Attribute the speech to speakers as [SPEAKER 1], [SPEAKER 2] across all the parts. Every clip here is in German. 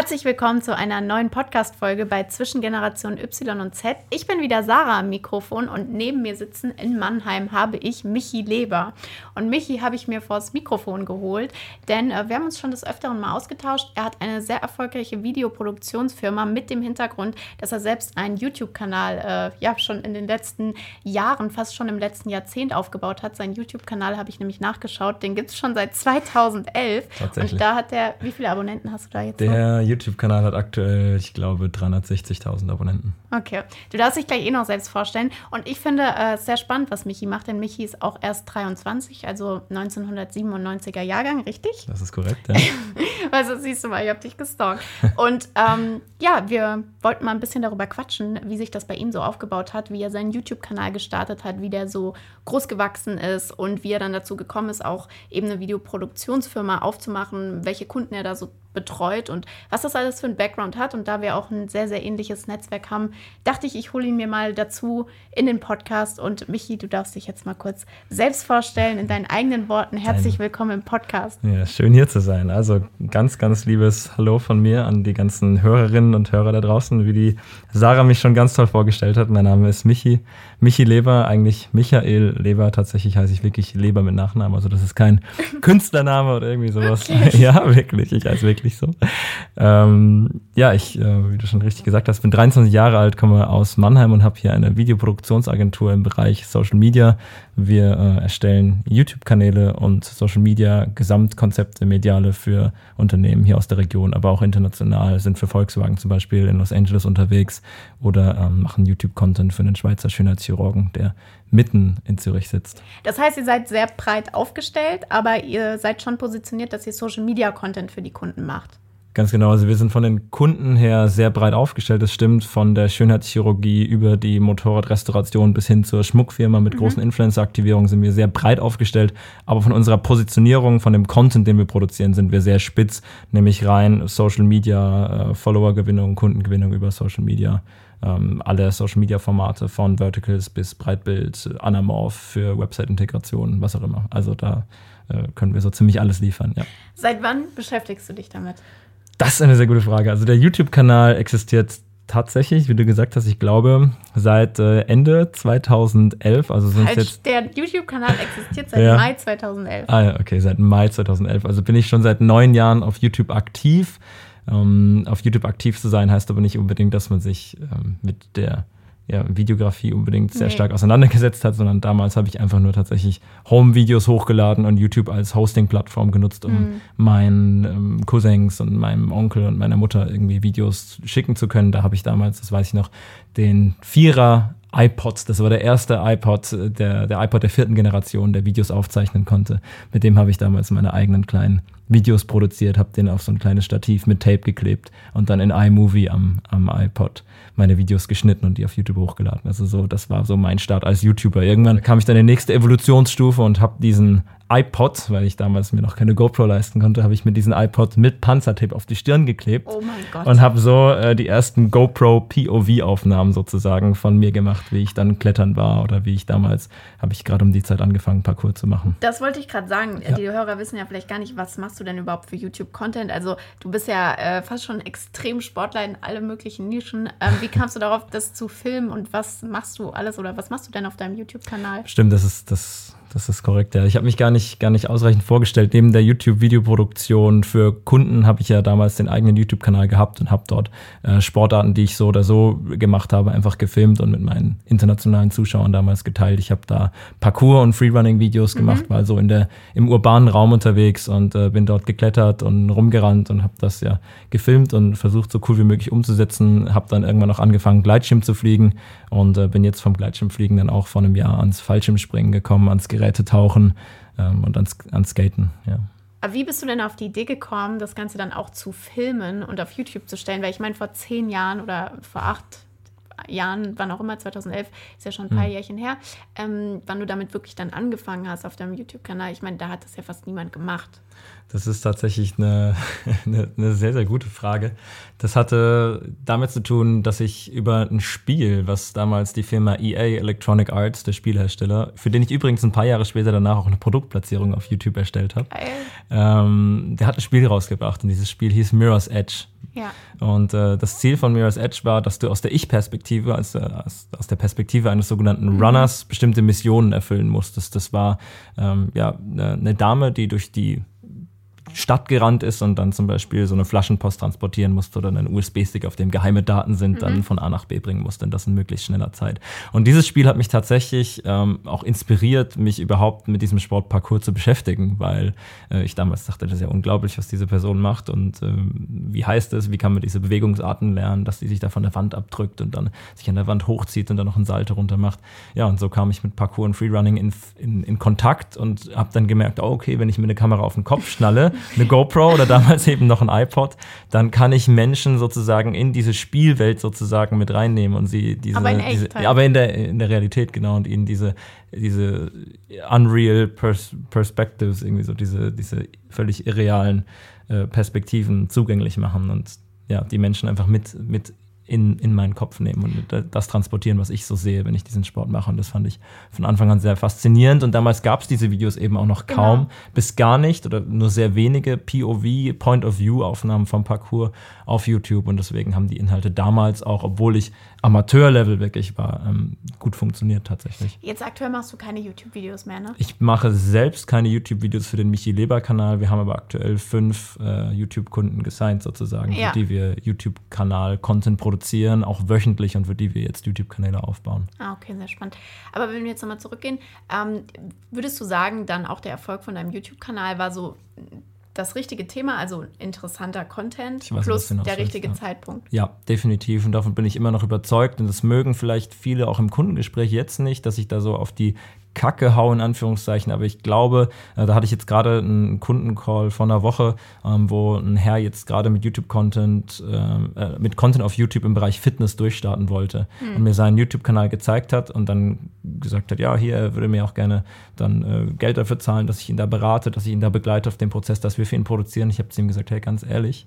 [SPEAKER 1] Herzlich willkommen zu einer neuen Podcast-Folge bei Zwischengeneration Y und Z. Ich bin wieder Sarah am Mikrofon und neben mir sitzen in Mannheim habe ich Michi Leber. Und Michi habe ich mir vors Mikrofon geholt, denn äh, wir haben uns schon des Öfteren mal ausgetauscht. Er hat eine sehr erfolgreiche Videoproduktionsfirma mit dem Hintergrund, dass er selbst einen YouTube-Kanal äh, ja schon in den letzten Jahren, fast schon im letzten Jahrzehnt aufgebaut hat. Seinen YouTube-Kanal habe ich nämlich nachgeschaut, den gibt es schon seit 2011.
[SPEAKER 2] Tatsächlich.
[SPEAKER 1] Und da hat er, wie viele Abonnenten hast du da jetzt?
[SPEAKER 2] Der YouTube-Kanal hat aktuell, ich glaube, 360.000 Abonnenten.
[SPEAKER 1] Okay, du darfst dich gleich eh noch selbst vorstellen. Und ich finde es äh, sehr spannend, was Michi macht, denn Michi ist auch erst 23, also 1997er Jahrgang, richtig?
[SPEAKER 2] Das ist korrekt, ja.
[SPEAKER 1] also siehst du mal, ich habe dich gestalkt. Und ähm, ja, wir wollten mal ein bisschen darüber quatschen, wie sich das bei ihm so aufgebaut hat, wie er seinen YouTube-Kanal gestartet hat, wie der so groß gewachsen ist und wie er dann dazu gekommen ist, auch eben eine Videoproduktionsfirma aufzumachen, welche Kunden er da so betreut und was das alles für ein Background hat. Und da wir auch ein sehr, sehr ähnliches Netzwerk haben, dachte ich, ich hole ihn mir mal dazu in den Podcast. Und Michi, du darfst dich jetzt mal kurz selbst vorstellen in deinen eigenen Worten. Herzlich willkommen im Podcast.
[SPEAKER 2] Ja, schön hier zu sein. Also ganz, ganz liebes Hallo von mir an die ganzen Hörerinnen und Hörer da draußen, wie die Sarah mich schon ganz toll vorgestellt hat. Mein Name ist Michi. Michi Leber, eigentlich Michael Leber. Tatsächlich heiße ich wirklich Leber mit Nachnamen. Also das ist kein Künstlername oder irgendwie sowas.
[SPEAKER 1] Wirklich?
[SPEAKER 2] Ja, wirklich. Ich heiße wirklich so. Ähm, ja, ich, äh, wie du schon richtig gesagt hast, bin 23 Jahre alt, komme aus Mannheim und habe hier eine Videoproduktionsagentur im Bereich Social Media. Wir äh, erstellen YouTube-Kanäle und Social Media Gesamtkonzepte, mediale für Unternehmen hier aus der Region, aber auch international, sind für Volkswagen zum Beispiel in Los Angeles unterwegs oder ähm, machen YouTube-Content für einen Schweizer Schönheitschirurgen, der mitten in Zürich sitzt.
[SPEAKER 1] Das heißt, ihr seid sehr breit aufgestellt, aber ihr seid schon positioniert, dass ihr Social Media Content für die Kunden macht.
[SPEAKER 2] Ganz genau, also wir sind von den Kunden her sehr breit aufgestellt, das stimmt, von der Schönheitschirurgie über die Motorradrestauration bis hin zur Schmuckfirma mit mhm. großen Influencer-Aktivierungen sind wir sehr breit aufgestellt, aber von unserer Positionierung, von dem Content, den wir produzieren, sind wir sehr spitz, nämlich rein Social Media, äh, Followergewinnung, Kundengewinnung über Social Media ähm, alle Social Media Formate von Verticals bis Breitbild, Anamorph für Website-Integration, was auch immer. Also da äh, können wir so ziemlich alles liefern, ja.
[SPEAKER 1] Seit wann beschäftigst du dich damit?
[SPEAKER 2] Das ist eine sehr gute Frage. Also der YouTube-Kanal existiert tatsächlich, wie du gesagt hast, ich glaube, seit äh, Ende 2011. Also sind jetzt.
[SPEAKER 1] Der YouTube-Kanal existiert seit ja. Mai 2011.
[SPEAKER 2] Ah ja, okay, seit Mai 2011. Also bin ich schon seit neun Jahren auf YouTube aktiv. Ähm, auf YouTube aktiv zu sein heißt aber nicht unbedingt, dass man sich ähm, mit der ja, Videografie unbedingt sehr nee. stark auseinandergesetzt hat, sondern damals habe ich einfach nur tatsächlich Home-Videos hochgeladen und YouTube als Hosting-Plattform genutzt, um mhm. meinen ähm, Cousins und meinem Onkel und meiner Mutter irgendwie Videos schicken zu können. Da habe ich damals, das weiß ich noch, den Vierer iPods, das war der erste iPod, der, der iPod der vierten Generation, der Videos aufzeichnen konnte. Mit dem habe ich damals meine eigenen kleinen Videos produziert, habe den auf so ein kleines Stativ mit Tape geklebt und dann in iMovie am, am iPod meine Videos geschnitten und die auf YouTube hochgeladen. Also so, das war so mein Start als YouTuber. Irgendwann kam ich dann in die nächste Evolutionsstufe und habe diesen iPod, weil ich damals mir noch keine GoPro leisten konnte, habe ich mir diesen iPod mit Panzertape auf die Stirn geklebt.
[SPEAKER 1] Oh mein Gott.
[SPEAKER 2] Und habe so äh, die ersten GoPro POV-Aufnahmen sozusagen von mir gemacht, wie ich dann klettern war oder wie ich damals, habe ich gerade um die Zeit angefangen, Parkour zu machen.
[SPEAKER 1] Das wollte ich gerade sagen. Ja. Die Hörer wissen ja vielleicht gar nicht, was machst du denn überhaupt für YouTube-Content? Also du bist ja äh, fast schon extrem Sportler in alle möglichen Nischen. Ähm, wie kamst du darauf, das zu filmen und was machst du alles oder was machst du denn auf deinem YouTube-Kanal?
[SPEAKER 2] Stimmt, das ist das das ist korrekt, ja. Ich habe mich gar nicht, gar nicht ausreichend vorgestellt. Neben der YouTube-Videoproduktion für Kunden habe ich ja damals den eigenen YouTube-Kanal gehabt und habe dort äh, Sportarten, die ich so oder so gemacht habe, einfach gefilmt und mit meinen internationalen Zuschauern damals geteilt. Ich habe da Parkour- und Freerunning-Videos gemacht, mhm. war so in der, im urbanen Raum unterwegs und äh, bin dort geklettert und rumgerannt und habe das ja gefilmt und versucht, so cool wie möglich umzusetzen. Habe dann irgendwann auch angefangen, Gleitschirm zu fliegen und äh, bin jetzt vom Gleitschirmfliegen dann auch vor einem Jahr ans Fallschirmspringen gekommen, ans Geräte tauchen ähm, und ans, ans Skaten. Ja.
[SPEAKER 1] Aber wie bist du denn auf die Idee gekommen, das Ganze dann auch zu filmen und auf YouTube zu stellen? Weil ich meine, vor zehn Jahren oder vor acht, Jahren, wann auch immer, 2011, ist ja schon ein paar
[SPEAKER 2] Hm.
[SPEAKER 1] Jährchen her, ähm, wann du damit wirklich dann angefangen hast auf deinem YouTube-Kanal. Ich meine, da hat das ja fast niemand gemacht.
[SPEAKER 2] Das ist tatsächlich eine, eine, eine sehr, sehr gute Frage. Das hatte damit zu tun, dass ich über ein Spiel, was damals die Firma EA Electronic Arts, der Spielhersteller, für den ich übrigens ein paar Jahre später danach auch eine Produktplatzierung auf YouTube erstellt habe, ähm, der hat ein Spiel rausgebracht und dieses Spiel hieß Mirror's Edge.
[SPEAKER 1] Ja.
[SPEAKER 2] Und äh, das Ziel von Mirror's Edge war, dass du aus der Ich-Perspektive, also aus, aus der Perspektive eines sogenannten Runners, bestimmte Missionen erfüllen musstest. Das war ähm, ja eine eine Dame, die durch die Stadt gerannt ist und dann zum Beispiel so eine Flaschenpost transportieren musste oder einen USB-Stick, auf dem geheime Daten sind, dann von A nach B bringen musste und das in möglichst schneller Zeit. Und dieses Spiel hat mich tatsächlich ähm, auch inspiriert, mich überhaupt mit diesem Sportparcours zu beschäftigen, weil äh, ich damals dachte, das ist ja unglaublich, was diese Person macht und ähm, wie heißt es, wie kann man diese Bewegungsarten lernen, dass die sich da von der Wand abdrückt und dann sich an der Wand hochzieht und dann noch einen Salto runter macht. Ja, und so kam ich mit Parkour und Freerunning in, in, in Kontakt und habe dann gemerkt, oh, okay, wenn ich mir eine Kamera auf den Kopf schnalle, eine GoPro oder damals eben noch ein iPod, dann kann ich Menschen sozusagen in diese Spielwelt sozusagen mit reinnehmen und sie diese,
[SPEAKER 1] Aber in
[SPEAKER 2] diese
[SPEAKER 1] halt.
[SPEAKER 2] aber in der in der Realität genau und ihnen diese diese unreal pers perspectives irgendwie so diese diese völlig irrealen äh, Perspektiven zugänglich machen und ja die Menschen einfach mit mit in, in meinen Kopf nehmen und das transportieren, was ich so sehe, wenn ich diesen Sport mache. Und das fand ich von Anfang an sehr faszinierend. Und damals gab es diese Videos eben auch noch
[SPEAKER 1] Genau.
[SPEAKER 2] kaum, bis gar nicht oder nur sehr wenige POV, Point-of-View-Aufnahmen vom Parcours auf YouTube. Und deswegen haben die Inhalte damals auch, obwohl ich Amateurlevel wirklich war, ähm, gut funktioniert tatsächlich.
[SPEAKER 1] Jetzt aktuell machst du keine YouTube-Videos mehr, ne?
[SPEAKER 2] Ich mache selbst keine YouTube-Videos für den Michi Leber-Kanal. Wir haben aber aktuell fünf äh, YouTube-Kunden gesigned sozusagen,
[SPEAKER 1] Ja.
[SPEAKER 2] für die wir YouTube-Kanal-Content produzieren, auch wöchentlich und für die wir jetzt YouTube-Kanäle aufbauen.
[SPEAKER 1] Ah, okay, sehr spannend. Aber wenn wir jetzt nochmal zurückgehen, ähm, würdest du sagen, dann auch der Erfolg von deinem YouTube-Kanal war so das richtige Thema, also interessanter Content
[SPEAKER 2] weiß,
[SPEAKER 1] plus der richtige
[SPEAKER 2] ja.
[SPEAKER 1] Zeitpunkt?
[SPEAKER 2] Ja, definitiv. Und davon bin ich immer noch überzeugt. Und das mögen vielleicht viele auch im Kundengespräch jetzt nicht, dass ich da so auf die Kacke hau, in Anführungszeichen. Aber ich glaube, äh, da hatte ich jetzt gerade einen Kundencall vor einer Woche, ähm, wo ein Herr jetzt gerade mit YouTube-Content, ähm, äh, mit Content auf YouTube im Bereich Fitness durchstarten wollte und mir seinen YouTube-Kanal gezeigt hat und dann gesagt hat, ja, hier, er würde mir auch gerne dann äh, Geld dafür zahlen, dass ich ihn da berate, dass ich ihn da begleite auf dem Prozess, dass wir für ihn produzieren. Ich habe zu ihm gesagt, hey, ganz ehrlich,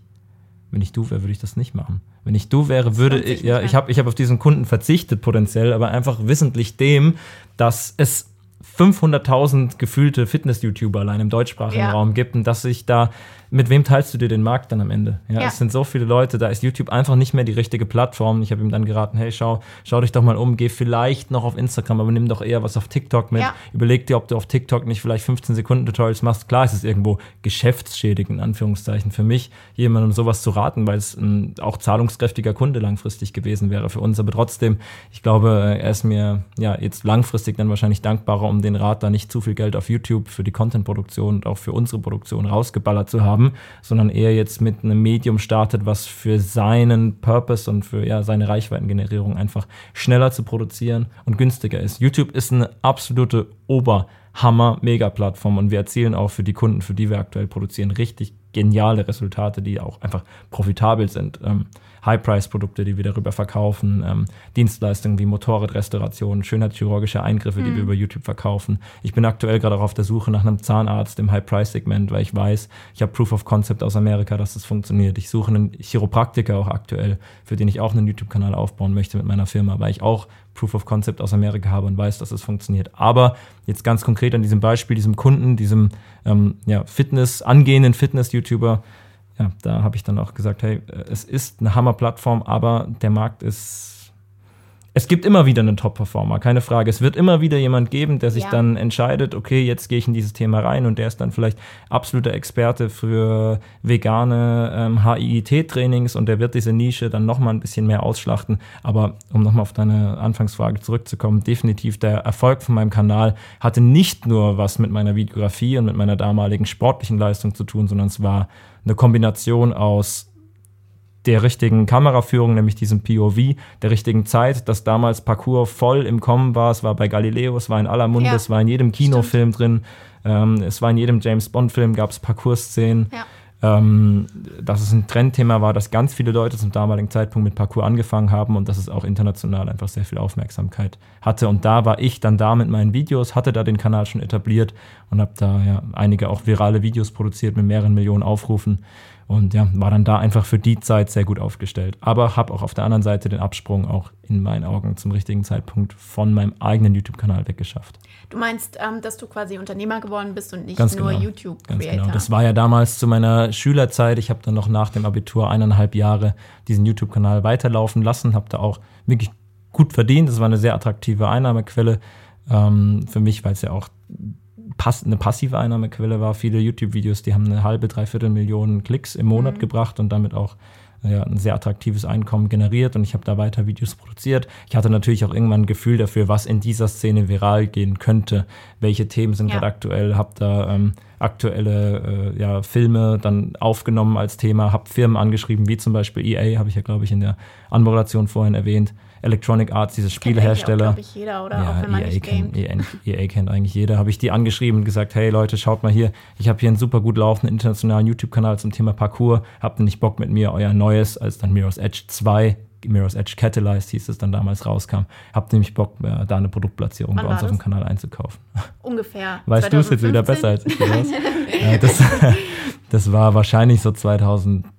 [SPEAKER 2] wenn ich du wäre, würde ich das nicht machen. Wenn ich du wäre, würde ich, ja, ich habe ich hab auf diesen Kunden verzichtet potenziell, aber einfach wissentlich dem, dass es 500.000 gefühlte Fitness-YouTuber allein im deutschsprachigen
[SPEAKER 1] Ja.
[SPEAKER 2] Raum gibt und dass sich da, mit wem teilst du dir den Markt dann am Ende? Ja,
[SPEAKER 1] Ja.
[SPEAKER 2] es sind so viele Leute, da ist YouTube einfach nicht mehr die richtige Plattform. Ich habe ihm dann geraten, hey, schau, schau dich doch mal um, geh vielleicht noch auf Instagram, aber nimm doch eher was auf TikTok mit.
[SPEAKER 1] Ja.
[SPEAKER 2] Überleg dir, ob du auf TikTok nicht vielleicht 15 Sekunden Tutorials machst. Klar, es ist irgendwo geschäftsschädigend, in Anführungszeichen, für mich, jemandem sowas zu raten, weil es ein auch zahlungskräftiger Kunde langfristig gewesen wäre für uns. Aber trotzdem, ich glaube, er ist mir ja jetzt langfristig dann wahrscheinlich dankbarer, um den Rat, da nicht zu viel Geld auf YouTube für die Content-Produktion und auch für unsere Produktion rausgeballert zu haben, sondern eher jetzt mit einem Medium startet, was für seinen Purpose und für ja, seine Reichweitengenerierung einfach schneller zu produzieren und günstiger ist. YouTube ist eine absolute Oberhammer-Mega-Plattform und wir erzielen auch für die Kunden, für die wir aktuell produzieren, richtig geniale Resultate, die auch einfach profitabel sind. Ähm, High-Price-Produkte, die wir darüber verkaufen, ähm, Dienstleistungen wie Motorradrestauration, schönheitschirurgische Eingriffe, die wir über YouTube verkaufen. Ich bin aktuell gerade auch auf der Suche nach einem Zahnarzt im High-Price-Segment, weil ich weiß, ich habe Proof of Concept aus Amerika, dass das funktioniert. Ich suche einen Chiropraktiker auch aktuell, für den ich auch einen YouTube-Kanal aufbauen möchte mit meiner Firma, weil ich auch Proof of Concept aus Amerika habe und weiß, dass es funktioniert. Aber jetzt ganz konkret an diesem Beispiel, diesem Kunden, diesem ähm, ja, Fitness, angehenden Fitness-YouTuber, ja, da habe ich dann auch gesagt, hey, äh, es ist eine Hammer-Plattform, aber der Markt ist. Es gibt immer wieder einen Top-Performer, keine Frage. Es wird immer wieder jemand geben, der sich
[SPEAKER 1] Ja.
[SPEAKER 2] dann entscheidet, okay, jetzt gehe ich in dieses Thema rein und der ist dann vielleicht absoluter Experte für vegane ähm, HIIT-Trainings und der wird diese Nische dann nochmal ein bisschen mehr ausschlachten. Aber um nochmal auf deine Anfangsfrage zurückzukommen, definitiv der Erfolg von meinem Kanal hatte nicht nur was mit meiner Videografie und mit meiner damaligen sportlichen Leistung zu tun, sondern es war eine Kombination aus der richtigen Kameraführung, nämlich diesem POV, der richtigen Zeit, dass damals Parcours voll im Kommen war. Es war bei Galileo, es war in aller Munde,
[SPEAKER 1] Ja,
[SPEAKER 2] es war in jedem Kinofilm drin, ähm, es war in jedem James Bond-Film, gab es Parcours-Szenen.
[SPEAKER 1] Ja.
[SPEAKER 2] ähm, dass es ein Trendthema war, dass ganz viele Leute zum damaligen Zeitpunkt mit Parkour angefangen haben und dass es auch international einfach sehr viel Aufmerksamkeit hatte. Und da war ich dann da mit meinen Videos, hatte da den Kanal schon etabliert und habe da ja einige auch virale Videos produziert mit mehreren Millionen Aufrufen. Und ja, war dann da einfach für die Zeit sehr gut aufgestellt. Aber habe auch auf der anderen Seite den Absprung auch in meinen Augen zum richtigen Zeitpunkt von meinem eigenen YouTube-Kanal weggeschafft.
[SPEAKER 1] Du meinst, ähm, dass du quasi Unternehmer geworden bist und nicht Ganz nur genau. YouTube-Creator?
[SPEAKER 2] Genau. Das war ja damals zu meiner Schülerzeit. Ich habe dann noch nach dem Abitur eineinhalb Jahre diesen YouTube-Kanal weiterlaufen lassen, habe da auch wirklich gut verdient. Das war eine sehr attraktive Einnahmequelle ähm, für mich, weil es ja auch pass eine passive Einnahmequelle war. Viele YouTube-Videos, die haben eine halbe, dreiviertel Millionen Klicks im Monat mhm. gebracht und damit auch ja, ein sehr attraktives Einkommen generiert und ich habe da weiter Videos produziert. Ich hatte natürlich auch irgendwann ein Gefühl dafür, was in dieser Szene viral gehen könnte, welche Themen sind ja. gerade aktuell, habe da ähm, aktuelle äh, ja, Filme dann aufgenommen als Thema, habe Firmen angeschrieben, wie zum Beispiel EA, habe ich ja glaube ich in der Anmoderation vorhin erwähnt, Electronic Arts, diese Spielehersteller. Glaube
[SPEAKER 1] ich jeder oder ja, auch wenn man EA nicht
[SPEAKER 2] kennt, EA, EA, kennt eigentlich jeder. Habe ich die angeschrieben und gesagt, hey Leute, schaut mal hier, ich habe hier einen super gut laufenden internationalen YouTube-Kanal zum Thema Parkour. Habt ihr nicht Bock mit mir euer neues, als dann Mirror's Edge 2 Mirror's Edge Catalyzed hieß es dann damals rauskam. Habt nämlich Bock, äh, da eine Produktplatzierung Wann bei uns auf dem Kanal einzukaufen.
[SPEAKER 1] Ungefähr.
[SPEAKER 2] Weißt du es jetzt wieder besser als ich? das, das war wahrscheinlich so 2017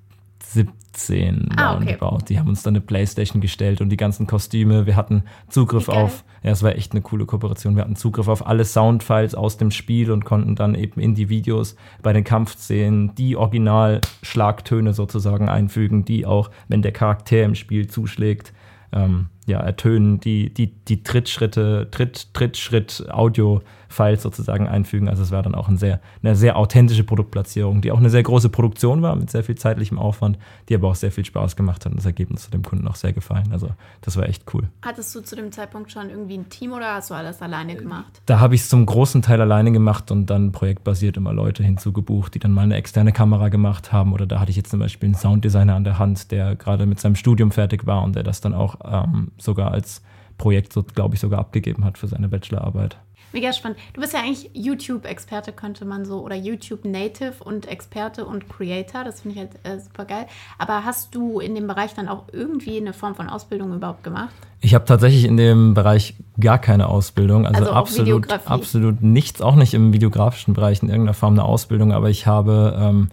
[SPEAKER 2] 17 ah, okay. roundabout. Die haben uns dann eine Playstation gestellt und die ganzen Kostüme. Wir hatten Zugriff auf, ja, es war echt eine coole Kooperation. Wir hatten Zugriff auf alle Soundfiles aus dem Spiel und konnten dann eben in die Videos bei den Kampfszenen die Original-Schlagtöne sozusagen einfügen, die auch, wenn der Charakter im Spiel zuschlägt, ähm, ja, ertönen, die, die, die Trittschritte, Tritt, Trittschritt, Audio-Files sozusagen einfügen. Also es war dann auch ein sehr, eine sehr authentische Produktplatzierung, die auch eine sehr große Produktion war mit sehr viel zeitlichem Aufwand, die aber auch sehr viel Spaß gemacht hat und das Ergebnis hat dem Kunden auch sehr gefallen. Also das war echt cool.
[SPEAKER 1] Hattest du zu dem Zeitpunkt schon irgendwie ein Team oder hast du alles alleine gemacht?
[SPEAKER 2] Da habe ich es zum großen Teil alleine gemacht und dann projektbasiert immer Leute hinzugebucht, die dann mal eine externe Kamera gemacht haben. Oder da hatte ich jetzt zum Beispiel einen Sounddesigner an der Hand, der gerade mit seinem Studium fertig war und der das dann auch ähm, sogar als Projekt, so, glaube ich, sogar abgegeben hat für seine Bachelorarbeit.
[SPEAKER 1] Mega spannend. Du bist ja eigentlich YouTube-Experte, könnte man so, oder YouTube-Native und Experte und Creator. Das finde ich halt äh, super geil. Aber hast du in dem Bereich dann auch irgendwie eine Form von Ausbildung überhaupt gemacht?
[SPEAKER 2] Ich habe tatsächlich in dem Bereich gar keine Ausbildung. Also, also absolut, absolut nichts, auch nicht im videografischen Bereich in irgendeiner Form eine Ausbildung, aber ich habe ähm,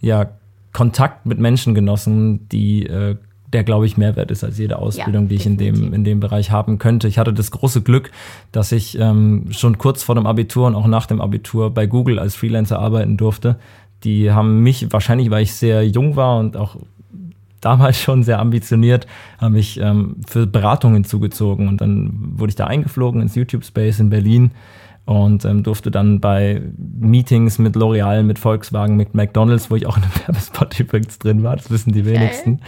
[SPEAKER 2] ja Kontakt mit Menschen genossen, die äh, der, glaube ich, mehr wert ist als jede Ausbildung, ja, die ich in dem, in dem Bereich haben könnte. Ich hatte das große Glück, dass ich ähm, schon kurz vor dem Abitur und auch nach dem Abitur bei Google als Freelancer arbeiten durfte. Die haben mich, wahrscheinlich weil ich sehr jung war und auch damals schon sehr ambitioniert, haben mich ähm, für Beratungen zugezogen und dann wurde ich da eingeflogen ins YouTube Space in Berlin und ähm, durfte dann bei Meetings mit L'Oreal, mit Volkswagen, mit McDonalds, wo ich auch in einem Werbespot übrigens drin war, das wissen die wenigsten,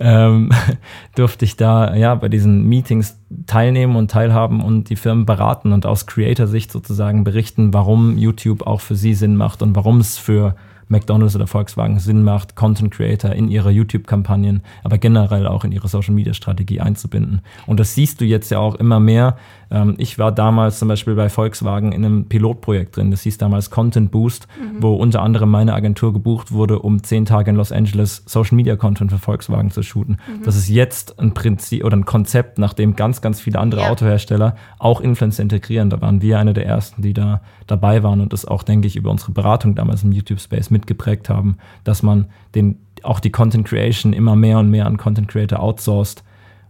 [SPEAKER 2] ähm, durfte ich da ja bei diesen Meetings teilnehmen und teilhaben und die Firmen beraten und aus Creator-Sicht sozusagen berichten, warum YouTube auch für sie Sinn macht und warum es für McDonald's oder Volkswagen Sinn macht, Content Creator in ihre YouTube-Kampagnen, aber generell auch in ihre Social-Media-Strategie einzubinden. Und das siehst du jetzt ja auch immer mehr. Ähm, ich war damals zum Beispiel bei Volkswagen in einem Pilotprojekt drin, das hieß damals Content Boost, mhm. wo unter anderem meine Agentur gebucht wurde, um zehn Tage in Los Angeles Social-Media-Content für Volkswagen zu shooten. Mhm. Das ist jetzt ein Prinzip oder ein Konzept, nach dem ganz, ganz viele andere ja. Autohersteller auch Influencer integrieren. Da waren wir eine der ersten, die da dabei waren und das auch, denke ich, über unsere Beratung damals im YouTube-Space mitgeprägt haben, dass man den, auch die Content Creation immer mehr und mehr an Content Creator outsourced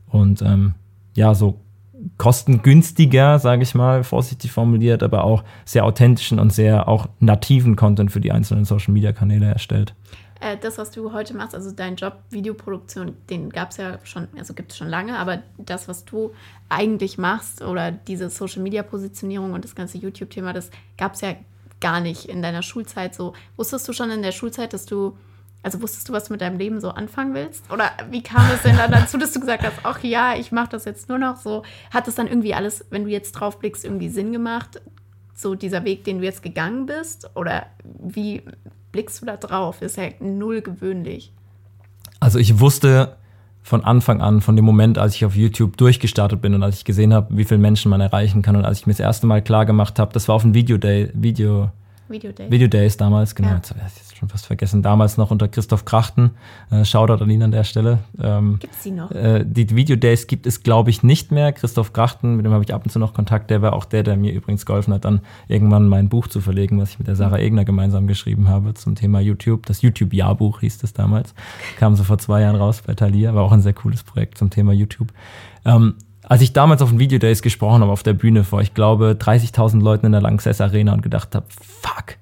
[SPEAKER 2] und ähm, ja, so kostengünstiger, sage ich mal, vorsichtig formuliert, aber auch sehr authentischen und sehr auch nativen Content für die einzelnen Social-Media-Kanäle erstellt.
[SPEAKER 1] Äh, das, was du heute machst, also dein Job Videoproduktion, den gab es ja schon, also gibt es schon lange, aber das, was du eigentlich machst oder diese Social-Media-Positionierung und das ganze YouTube-Thema, das gab es ja gar nicht in deiner Schulzeit so. Wusstest du schon in der Schulzeit, dass du, also wusstest du, was du mit deinem Leben so anfangen willst? Oder wie kam es denn dann dazu, dass du gesagt hast, ach ja, ich mache das jetzt nur noch so? Hat es dann irgendwie alles, wenn du jetzt drauf blickst, irgendwie Sinn gemacht? So dieser Weg, den du jetzt gegangen bist? Oder wie blickst du da drauf? Ist ja null gewöhnlich.
[SPEAKER 2] Also ich wusste von Anfang an, von dem Moment, als ich auf YouTube durchgestartet bin und als ich gesehen habe, wie viele Menschen man erreichen kann und als ich mir das erste Mal klar gemacht habe, das war auf dem Video Day, Video
[SPEAKER 1] Video Days.
[SPEAKER 2] Video Days damals, genau.
[SPEAKER 1] Ja.
[SPEAKER 2] Schon fast vergessen. Damals noch unter Christoph Krachten. Äh, Shoutout an ihn an der Stelle. Ähm,
[SPEAKER 1] Gibt es die noch?
[SPEAKER 2] äh, die Video Days gibt es, glaube ich, nicht mehr. Christoph Krachten, mit dem habe ich ab und zu noch Kontakt. Der war auch der, der mir übrigens geholfen hat, dann irgendwann mein Buch zu verlegen, was ich mit der Sarah Egner gemeinsam geschrieben habe zum Thema YouTube. Das YouTube-Jahrbuch hieß es damals. Kam so vor zwei Jahren raus bei Thalia. War auch ein sehr cooles Projekt zum Thema YouTube. Ähm, als ich damals auf den Video Days gesprochen habe, auf der Bühne vor, ich glaube, 30.000 Leuten in der Lanxess Arena und gedacht habe, fuck,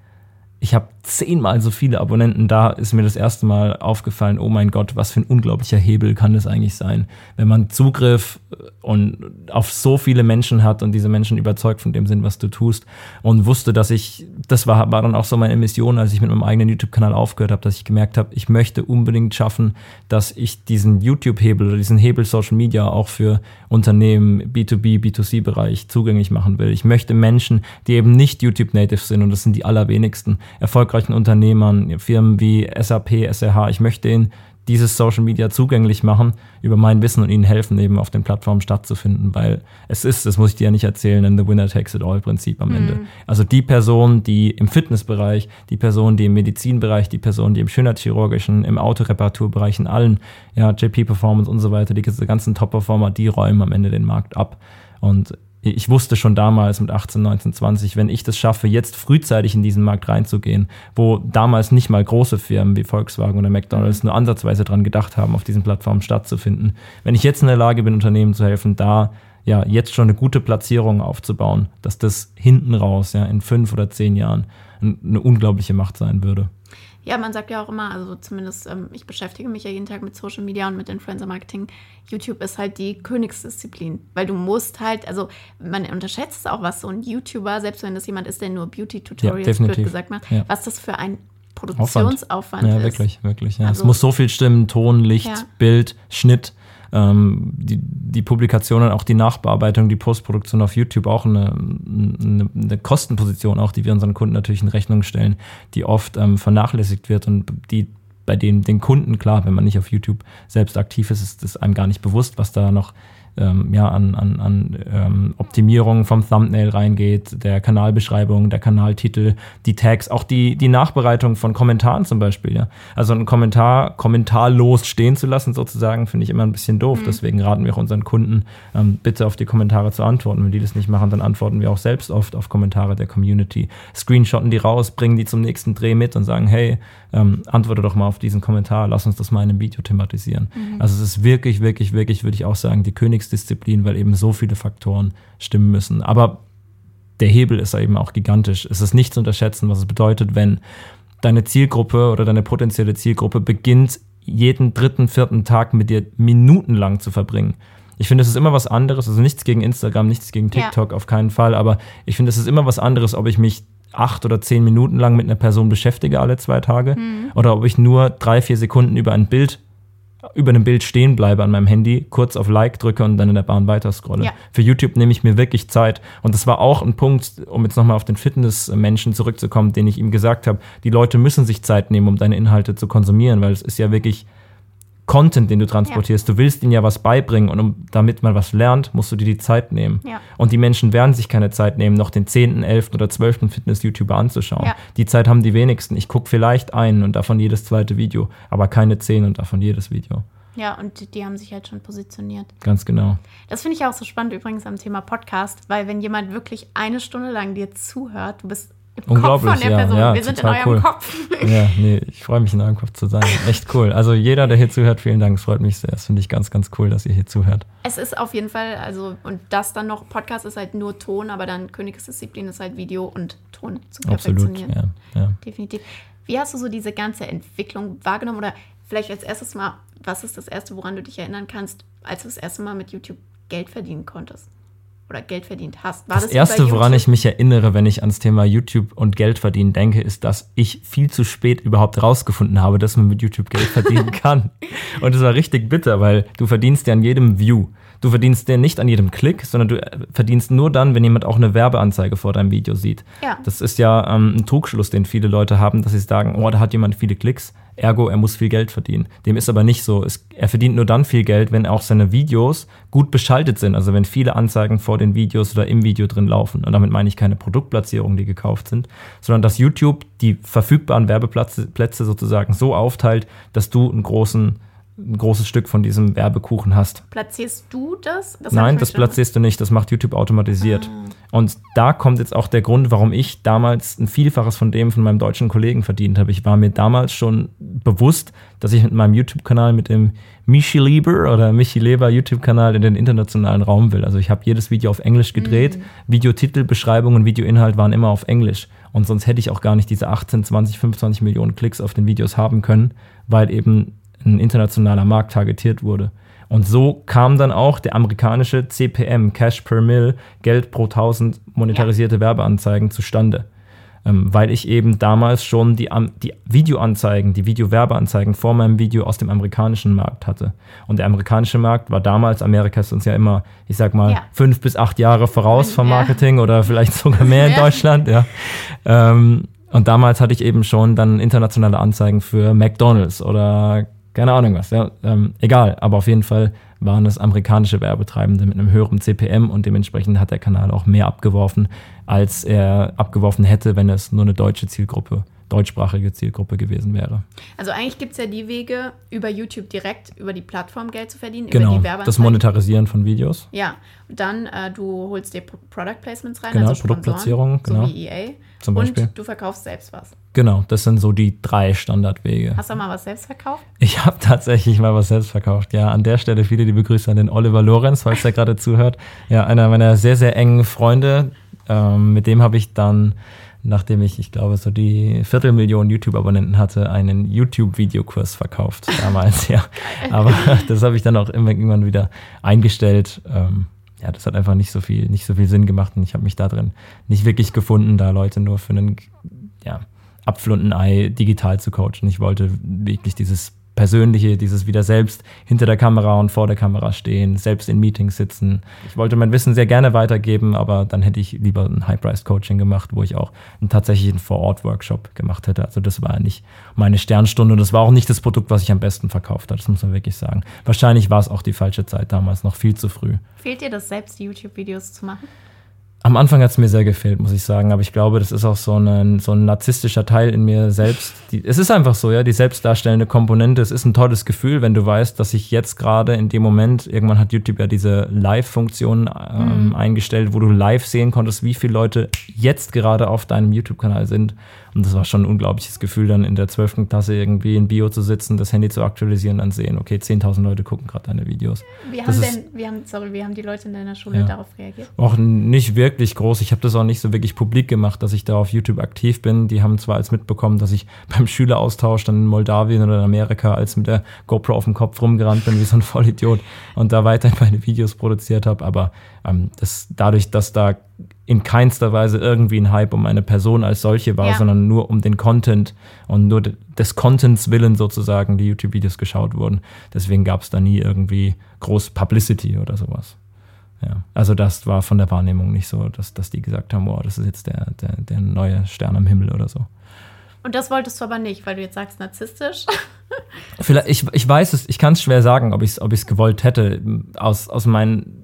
[SPEAKER 2] ich habe zehnmal so viele Abonnenten, da ist mir das erste Mal aufgefallen, oh mein Gott, was für ein unglaublicher Hebel kann das eigentlich sein, wenn man Zugriff und auf so viele Menschen hat und diese Menschen überzeugt von dem sind, was du tust und wusste, dass ich, das war, war dann auch so meine Mission, als ich mit meinem eigenen YouTube-Kanal aufgehört habe, dass ich gemerkt habe, ich möchte unbedingt schaffen, dass ich diesen YouTube-Hebel oder diesen Hebel Social Media auch für Unternehmen, B2B, B2C-Bereich zugänglich machen will. Ich möchte Menschen, die eben nicht YouTube-Native sind und das sind die allerwenigsten, erfolgreichen Unternehmern, Firmen wie SAP, SRH, ich möchte ihnen dieses Social Media zugänglich machen, über mein Wissen und ihnen helfen, eben auf den Plattformen stattzufinden, weil es ist, das muss ich dir ja nicht erzählen, ein The Winner Takes It All Prinzip am Ende. Also die Person, die im Fitnessbereich, die Person, die im Medizinbereich, die Person, die im Schönheitschirurgischen, im Autoreparaturbereich, in allen, ja, JP Performance und so weiter, die ganzen Top-Performer, die räumen am Ende den Markt ab. Und ich wusste schon damals mit 18, 19, 20, wenn ich das schaffe, jetzt frühzeitig in diesen Markt reinzugehen, wo damals nicht mal große Firmen wie Volkswagen oder McDonalds nur ansatzweise dran gedacht haben, auf diesen Plattformen stattzufinden. Wenn ich jetzt in der Lage bin, Unternehmen zu helfen, da ja jetzt schon eine gute Platzierung aufzubauen, dass das hinten raus, ja, in fünf oder zehn Jahren eine unglaubliche Macht sein würde.
[SPEAKER 1] Ja, man sagt ja auch immer, also zumindest ähm, ich beschäftige mich ja jeden Tag mit Social Media und mit Influencer Marketing. YouTube ist halt die Königsdisziplin, weil du musst halt, also man unterschätzt auch, was so ein YouTuber, selbst wenn das jemand ist, der nur Beauty-Tutorials,
[SPEAKER 2] Ja,
[SPEAKER 1] blöd gesagt macht,
[SPEAKER 2] Ja.
[SPEAKER 1] was das für ein Produktionsaufwand
[SPEAKER 2] Ja,
[SPEAKER 1] ist.
[SPEAKER 2] wirklich, wirklich. Ja. es
[SPEAKER 1] Also-
[SPEAKER 2] muss so viel stimmen, Ton, Licht,
[SPEAKER 1] Ja.
[SPEAKER 2] Bild, Schnitt, ähm, die, die Publikationen, auch die Nachbearbeitung, die Postproduktion auf YouTube, auch eine, eine, eine Kostenposition, auch die wir unseren Kunden natürlich in Rechnung stellen, die oft ähm, vernachlässigt wird und die bei den, den Kunden, klar, wenn man nicht auf YouTube selbst aktiv ist, ist es einem gar nicht bewusst, was da noch ähm, ja, an, an, an ähm, Optimierung vom Thumbnail reingeht, der Kanalbeschreibung, der Kanaltitel, die Tags, auch die, die Nachbereitung von Kommentaren zum Beispiel. Ja. Also einen Kommentar kommentarlos stehen zu lassen, sozusagen, finde ich immer ein bisschen doof. Deswegen raten wir auch unseren Kunden, ähm, bitte auf die Kommentare zu antworten. Wenn die das nicht machen, dann antworten wir auch selbst oft auf Kommentare der Community. Screenshotten die raus, bringen die zum nächsten Dreh mit und sagen, hey, ähm, antworte doch mal auf diesen Kommentar, lass uns das mal in einem Video thematisieren. Also es ist wirklich, wirklich, wirklich, würde ich auch sagen, die Königsdisziplin, weil eben so viele Faktoren stimmen müssen. Aber der Hebel ist eben auch gigantisch. Es ist nicht zu unterschätzen, was es bedeutet, wenn deine Zielgruppe oder deine potenzielle Zielgruppe beginnt, jeden dritten, vierten Tag mit dir minutenlang zu verbringen. Ich finde, es ist immer was anderes, also nichts gegen Instagram, nichts gegen
[SPEAKER 1] Ja.
[SPEAKER 2] TikTok, auf keinen Fall, aber ich finde, es ist immer was anderes, ob ich mich acht oder zehn Minuten lang mit einer Person beschäftige alle zwei Tage oder ob ich nur drei, vier Sekunden über ein Bild über einem Bild stehen bleibe an meinem Handy, kurz auf Like drücke und dann in der Bahn weiter scrolle.
[SPEAKER 1] Ja.
[SPEAKER 2] Für YouTube nehme ich mir wirklich Zeit. Und das war auch ein Punkt, um jetzt nochmal auf den Fitnessmenschen zurückzukommen, den ich ihm gesagt habe. Die Leute müssen sich Zeit nehmen, um deine Inhalte zu konsumieren, weil es ist ja wirklich Content, den du transportierst. Du willst ihnen ja was beibringen und um, damit man was lernt, musst du dir die Zeit nehmen.
[SPEAKER 1] Ja.
[SPEAKER 2] Und die Menschen werden sich keine Zeit nehmen, noch den 10., 11. oder 12. Fitness-YouTuber anzuschauen.
[SPEAKER 1] Ja.
[SPEAKER 2] Die Zeit haben die wenigsten. Ich gucke vielleicht einen und davon jedes zweite Video, aber keine zehn und davon jedes Video.
[SPEAKER 1] Ja, und die, haben sich halt schon positioniert.
[SPEAKER 2] Ganz genau.
[SPEAKER 1] Das finde ich auch so spannend übrigens am Thema Podcast, weil wenn jemand wirklich eine Stunde lang dir zuhört, du bist Kopf
[SPEAKER 2] Unglaublich,
[SPEAKER 1] von der
[SPEAKER 2] ja,
[SPEAKER 1] Person.
[SPEAKER 2] ja,
[SPEAKER 1] Wir sind in eurem
[SPEAKER 2] cool.
[SPEAKER 1] Kopf.
[SPEAKER 2] Ja, nee, ich freue mich in eurem Kopf zu sein. Echt cool. Also jeder, der hier zuhört, vielen Dank. Es freut mich sehr. Das finde ich ganz, ganz cool, dass ihr hier zuhört.
[SPEAKER 1] Es ist auf jeden Fall, also, und das dann noch, Podcast ist halt nur Ton, aber dann Königsdisziplin ist halt Video und Ton zu
[SPEAKER 2] Absolut.
[SPEAKER 1] perfektionieren.
[SPEAKER 2] Ja, ja.
[SPEAKER 1] Definitiv. Wie hast du so diese ganze Entwicklung wahrgenommen? Oder vielleicht als erstes mal, was ist das Erste, woran du dich erinnern kannst, als du das erste Mal mit YouTube Geld verdienen konntest? Oder Geld verdient hast? War
[SPEAKER 2] Das
[SPEAKER 1] wie
[SPEAKER 2] Erste, woran ich mich erinnere, wenn ich ans Thema YouTube und Geld verdienen denke, ist, dass ich viel zu spät überhaupt rausgefunden habe, dass man mit YouTube Geld verdienen kann. Und es war richtig bitter, weil du verdienst ja an jedem View. Du verdienst ja nicht an jedem Klick, sondern du äh, verdienst nur dann, wenn jemand auch eine Werbeanzeige vor deinem Video sieht.
[SPEAKER 1] Ja.
[SPEAKER 2] Das ist ja ähm, ein Trugschluss, den viele Leute haben, dass sie sagen, oh, da hat jemand viele Klicks. Ergo, er muss viel Geld verdienen. Dem ist aber nicht so. Es, er verdient nur dann viel Geld, wenn auch seine Videos gut beschaltet sind. Also wenn viele Anzeigen vor den Videos oder im Video drin laufen. Und damit meine ich keine Produktplatzierungen, die gekauft sind, sondern dass YouTube die verfügbaren Werbeplätze sozusagen so aufteilt, dass du einen großen ein großes Stück von diesem Werbekuchen hast.
[SPEAKER 1] Platzierst du das?
[SPEAKER 2] das Nein, das platzierst du nicht. Das macht YouTube automatisiert. Ah. Und da kommt jetzt auch der Grund, warum ich damals ein Vielfaches von dem von meinem deutschen Kollegen verdient habe. Ich war mir damals schon bewusst, dass ich mit meinem YouTube-Kanal, mit dem Michi Lieber oder Michi Leber YouTube-Kanal in den internationalen Raum will. Also ich habe jedes Video auf Englisch gedreht. Mhm. Videotitel, Beschreibung und Videoinhalt waren immer auf Englisch. Und sonst hätte ich auch gar nicht diese 18, 20, 25 Millionen Klicks auf den Videos haben können, weil eben ein internationaler Markt targetiert wurde. Und so kam dann auch der amerikanische CPM, Cash per Mill, Geld pro 1000 monetarisierte ja. Werbeanzeigen zustande. Ähm, weil ich eben damals schon die, die Videoanzeigen, die Videowerbeanzeigen vor meinem Video aus dem amerikanischen Markt hatte. Und der amerikanische Markt war damals, Amerika ist uns ja immer, ich sag mal, ja. fünf bis acht Jahre voraus vom Marketing ja. oder vielleicht sogar mehr in Deutschland, ja. Ähm, und damals hatte ich eben schon dann internationale Anzeigen für McDonalds oder keine Ahnung was, ja, ähm, egal, aber auf jeden Fall waren es amerikanische Werbetreibende mit einem höheren CPM und dementsprechend hat der Kanal auch mehr abgeworfen, als er abgeworfen hätte, wenn es nur eine deutsche Zielgruppe deutschsprachige Zielgruppe gewesen wäre.
[SPEAKER 1] Also eigentlich gibt es ja die Wege, über YouTube direkt über die Plattform Geld zu verdienen,
[SPEAKER 2] genau,
[SPEAKER 1] über die
[SPEAKER 2] das Monetarisieren von Videos.
[SPEAKER 1] Ja, dann äh, du holst dir Product Placements rein,
[SPEAKER 2] genau, also Produktplatzierung, genau.
[SPEAKER 1] so wie EA. Zum Beispiel. Und du verkaufst selbst was.
[SPEAKER 2] Genau, das sind so die drei Standardwege.
[SPEAKER 1] Hast du mal was selbst verkauft?
[SPEAKER 2] Ich habe tatsächlich mal was selbst verkauft. Ja, an der Stelle viele liebe Grüße an den Oliver Lorenz, falls er gerade zuhört. Ja, einer meiner sehr, sehr engen Freunde. Ähm, mit dem habe ich dann nachdem ich, ich glaube, so die Viertelmillion YouTube-Abonnenten hatte, einen YouTube-Videokurs verkauft damals, ja. Aber das habe ich dann auch irgendwann wieder eingestellt. Ähm, ja, das hat einfach nicht so viel, nicht so viel Sinn gemacht und ich habe mich da drin nicht wirklich gefunden, da Leute nur für einen, ja, Apfel und ein Ei digital zu coachen. Ich wollte wirklich dieses Persönliche, dieses wieder selbst hinter der Kamera und vor der Kamera stehen, selbst in Meetings sitzen. Ich wollte mein Wissen sehr gerne weitergeben, aber dann hätte ich lieber ein High-Price-Coaching gemacht, wo ich auch einen tatsächlichen Vor-Ort-Workshop gemacht hätte. Also das war nicht meine Sternstunde und das war auch nicht das Produkt, was ich am besten verkauft habe. Das muss man wirklich sagen. Wahrscheinlich war es auch die falsche Zeit damals, noch viel zu früh.
[SPEAKER 1] Fehlt dir das selbst, YouTube-Videos zu machen?
[SPEAKER 2] Am Anfang hat es mir sehr gefehlt, muss ich sagen, aber ich glaube, das ist auch so ein, so ein narzisstischer Teil in mir selbst. Die, es ist einfach so, ja, die selbstdarstellende Komponente. Es ist ein tolles Gefühl, wenn du weißt, dass ich jetzt gerade in dem Moment, irgendwann hat YouTube ja diese Live-Funktion ähm, mhm. eingestellt, wo du live sehen konntest, wie viele Leute jetzt gerade auf deinem YouTube-Kanal sind. Und das war schon ein unglaubliches Gefühl, dann in der 12. Klasse irgendwie in Bio zu sitzen, das Handy zu aktualisieren, dann sehen, okay, 10.000 Leute gucken gerade deine Videos.
[SPEAKER 1] Wie haben, denn, wie, haben, sorry, wie haben die Leute in deiner Schule ja. darauf reagiert?
[SPEAKER 2] Auch nicht wirklich groß. Ich habe das auch nicht so wirklich publik gemacht, dass ich da auf YouTube aktiv bin. Die haben zwar als mitbekommen, dass ich beim Schüleraustausch dann in Moldawien oder in Amerika als mit der GoPro auf dem Kopf rumgerannt bin wie so ein Vollidiot und da weiterhin meine Videos produziert habe, aber ähm, das, dadurch, dass da in keinster Weise irgendwie ein Hype um eine Person als solche war, ja. sondern nur um den Content und nur des Contents willen sozusagen die YouTube-Videos geschaut wurden. Deswegen gab es da nie irgendwie groß Publicity oder sowas. Ja. Also das war von der Wahrnehmung nicht so, dass, dass die gesagt haben, wow, das ist jetzt der, der, der neue Stern am Himmel oder so.
[SPEAKER 1] Und das wolltest du aber nicht, weil du jetzt sagst, narzisstisch.
[SPEAKER 2] Vielleicht, ich, ich weiß es, ich kann es schwer sagen, ob ich es ob gewollt hätte. Aus, aus meinen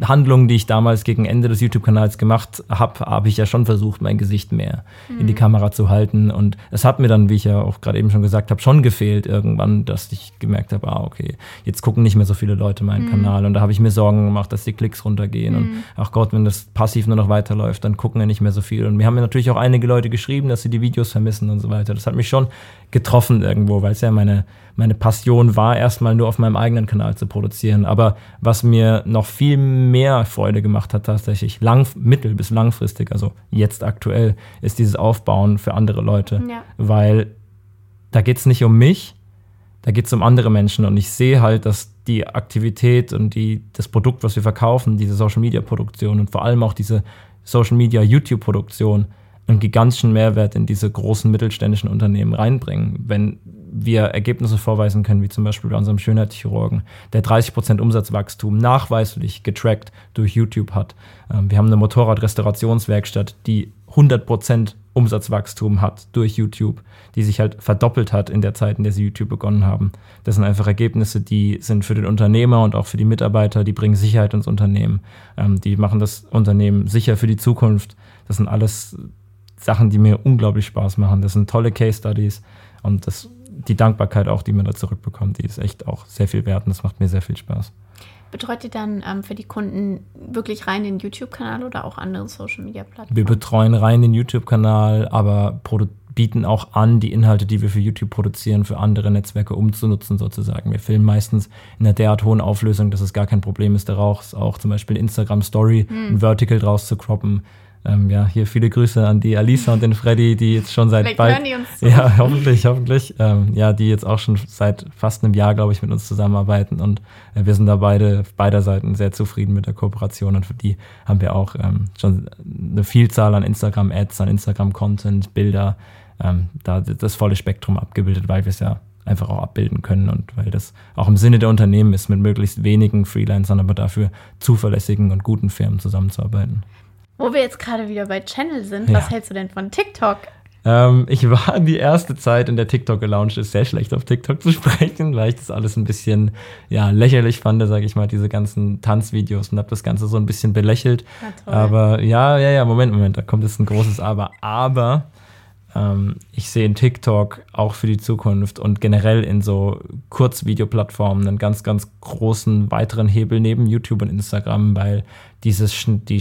[SPEAKER 2] Handlungen, die ich damals gegen Ende des YouTube-Kanals gemacht habe, habe ich ja schon versucht, mein Gesicht mehr mhm. in die mhm. Kamera zu halten. Und es hat mir dann, wie ich ja auch gerade eben schon gesagt habe, schon gefehlt irgendwann, dass ich gemerkt habe, ah, okay, jetzt gucken nicht mehr so viele Leute meinen mhm. Kanal. Und da habe ich mir Sorgen gemacht, dass die Klicks runtergehen. Mhm. Und ach Gott, wenn das passiv nur noch weiterläuft, dann gucken ja nicht mehr so viele. Und mir haben mir natürlich auch einige Leute geschrieben, dass sie die Videos vermissen und so weiter. Das hat mich schon getroffen irgendwo, weil es ja meine, meine Passion war, erstmal nur auf meinem eigenen Kanal zu produzieren. Aber was mir noch viel mehr Freude gemacht hat, tatsächlich lang, mittel- bis langfristig, also jetzt aktuell, ist dieses Aufbauen für andere Leute. Ja. Weil da geht es nicht um mich, da geht es um andere Menschen. Und ich sehe halt, dass die Aktivität und die, das Produkt, was wir verkaufen, diese Social Media Produktion und vor allem auch diese Social Media YouTube Produktion, einen gigantischen Mehrwert in diese großen mittelständischen Unternehmen reinbringen. Wenn wir Ergebnisse vorweisen können, wie zum Beispiel bei unserem Schönheitschirurgen, der 30% Umsatzwachstum nachweislich getrackt durch YouTube hat. Ähm, wir haben eine Motorradrestaurationswerkstatt, die 100% Umsatzwachstum hat durch YouTube, die sich halt verdoppelt hat in der Zeit, in der sie YouTube begonnen haben. Das sind einfach Ergebnisse, die sind für den Unternehmer und auch für die Mitarbeiter, die bringen Sicherheit ins Unternehmen, ähm, die machen das Unternehmen sicher für die Zukunft. Das sind alles Sachen, die mir unglaublich Spaß machen. Das sind tolle Case Studies und das, die Dankbarkeit auch, die man da zurückbekommt, die ist echt auch sehr viel wert und das macht mir sehr viel Spaß.
[SPEAKER 1] Betreut ihr dann ähm, für die Kunden wirklich rein den YouTube-Kanal oder auch andere Social-Media-Plattformen?
[SPEAKER 2] Wir betreuen rein den YouTube-Kanal, aber bieten auch an, die Inhalte, die wir für YouTube produzieren, für andere Netzwerke umzunutzen sozusagen. Wir filmen meistens in einer derart hohen Auflösung, dass es gar kein Problem ist, daraus auch zum Beispiel Instagram Story, hm. ein Vertical draus zu croppen, ähm, ja, hier viele Grüße an die Alisa und den Freddy, die jetzt schon seit bald, ja, hoffentlich, hoffentlich, ähm, ja, die jetzt auch schon seit fast einem Jahr, glaube ich, mit uns zusammenarbeiten und äh, wir sind da beide, beider Seiten sehr zufrieden mit der Kooperation und für die haben wir auch ähm, schon eine Vielzahl an Instagram-Ads, an Instagram-Content, Bilder, ähm, da das volle Spektrum abgebildet, weil wir es ja einfach auch abbilden können und weil das auch im Sinne der Unternehmen ist, mit möglichst wenigen Freelancern, aber dafür zuverlässigen und guten Firmen zusammenzuarbeiten.
[SPEAKER 1] Wo wir jetzt gerade wieder bei Channel sind, ja. was hältst du denn von TikTok?
[SPEAKER 2] Ähm, ich war die erste Zeit, in der TikTok gelauncht ist, sehr schlecht auf TikTok zu sprechen, weil ich das alles ein bisschen ja, lächerlich fand, sage ich mal, diese ganzen Tanzvideos und habe das Ganze so ein bisschen belächelt. Aber ja, ja, ja, Moment, Moment, da kommt jetzt ein großes Aber. Aber ähm, ich sehe in TikTok auch für die Zukunft und generell in so Kurzvideoplattformen einen ganz, ganz großen weiteren Hebel neben YouTube und Instagram, weil dieses, die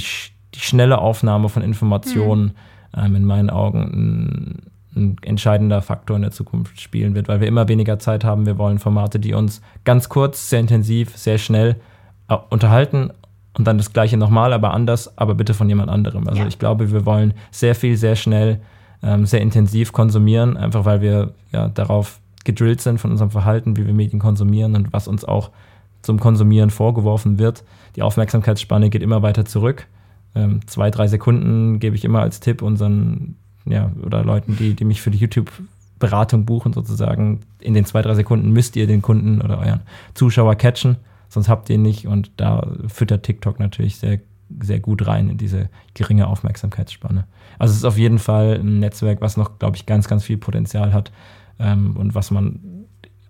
[SPEAKER 2] die schnelle Aufnahme von Informationen mhm. ähm, in meinen Augen ein, ein, entscheidender Faktor in der Zukunft spielen wird, weil wir immer weniger Zeit haben. Wir wollen Formate, die uns ganz kurz, sehr intensiv, sehr schnell äh, unterhalten und dann das gleiche nochmal, aber anders, aber bitte von jemand anderem. Also ja. ich glaube, wir wollen sehr viel, sehr schnell, ähm, sehr intensiv konsumieren, einfach weil wir ja darauf gedrillt sind von unserem Verhalten, wie wir Medien konsumieren und was uns auch zum Konsumieren vorgeworfen wird. Die Aufmerksamkeitsspanne geht immer weiter zurück ähm, zwei, drei Sekunden gebe ich immer als Tipp unseren, ja, oder Leuten, die, die mich für die YouTube-Beratung buchen, sozusagen. In den zwei, drei Sekunden müsst ihr den Kunden oder euren Zuschauer catchen, sonst habt ihr ihn nicht. Und da füttert TikTok natürlich sehr, sehr gut rein in diese geringe Aufmerksamkeitsspanne. Also es ist auf jeden Fall ein Netzwerk, was noch, glaube ich, ganz, ganz viel Potenzial hat ähm, und was man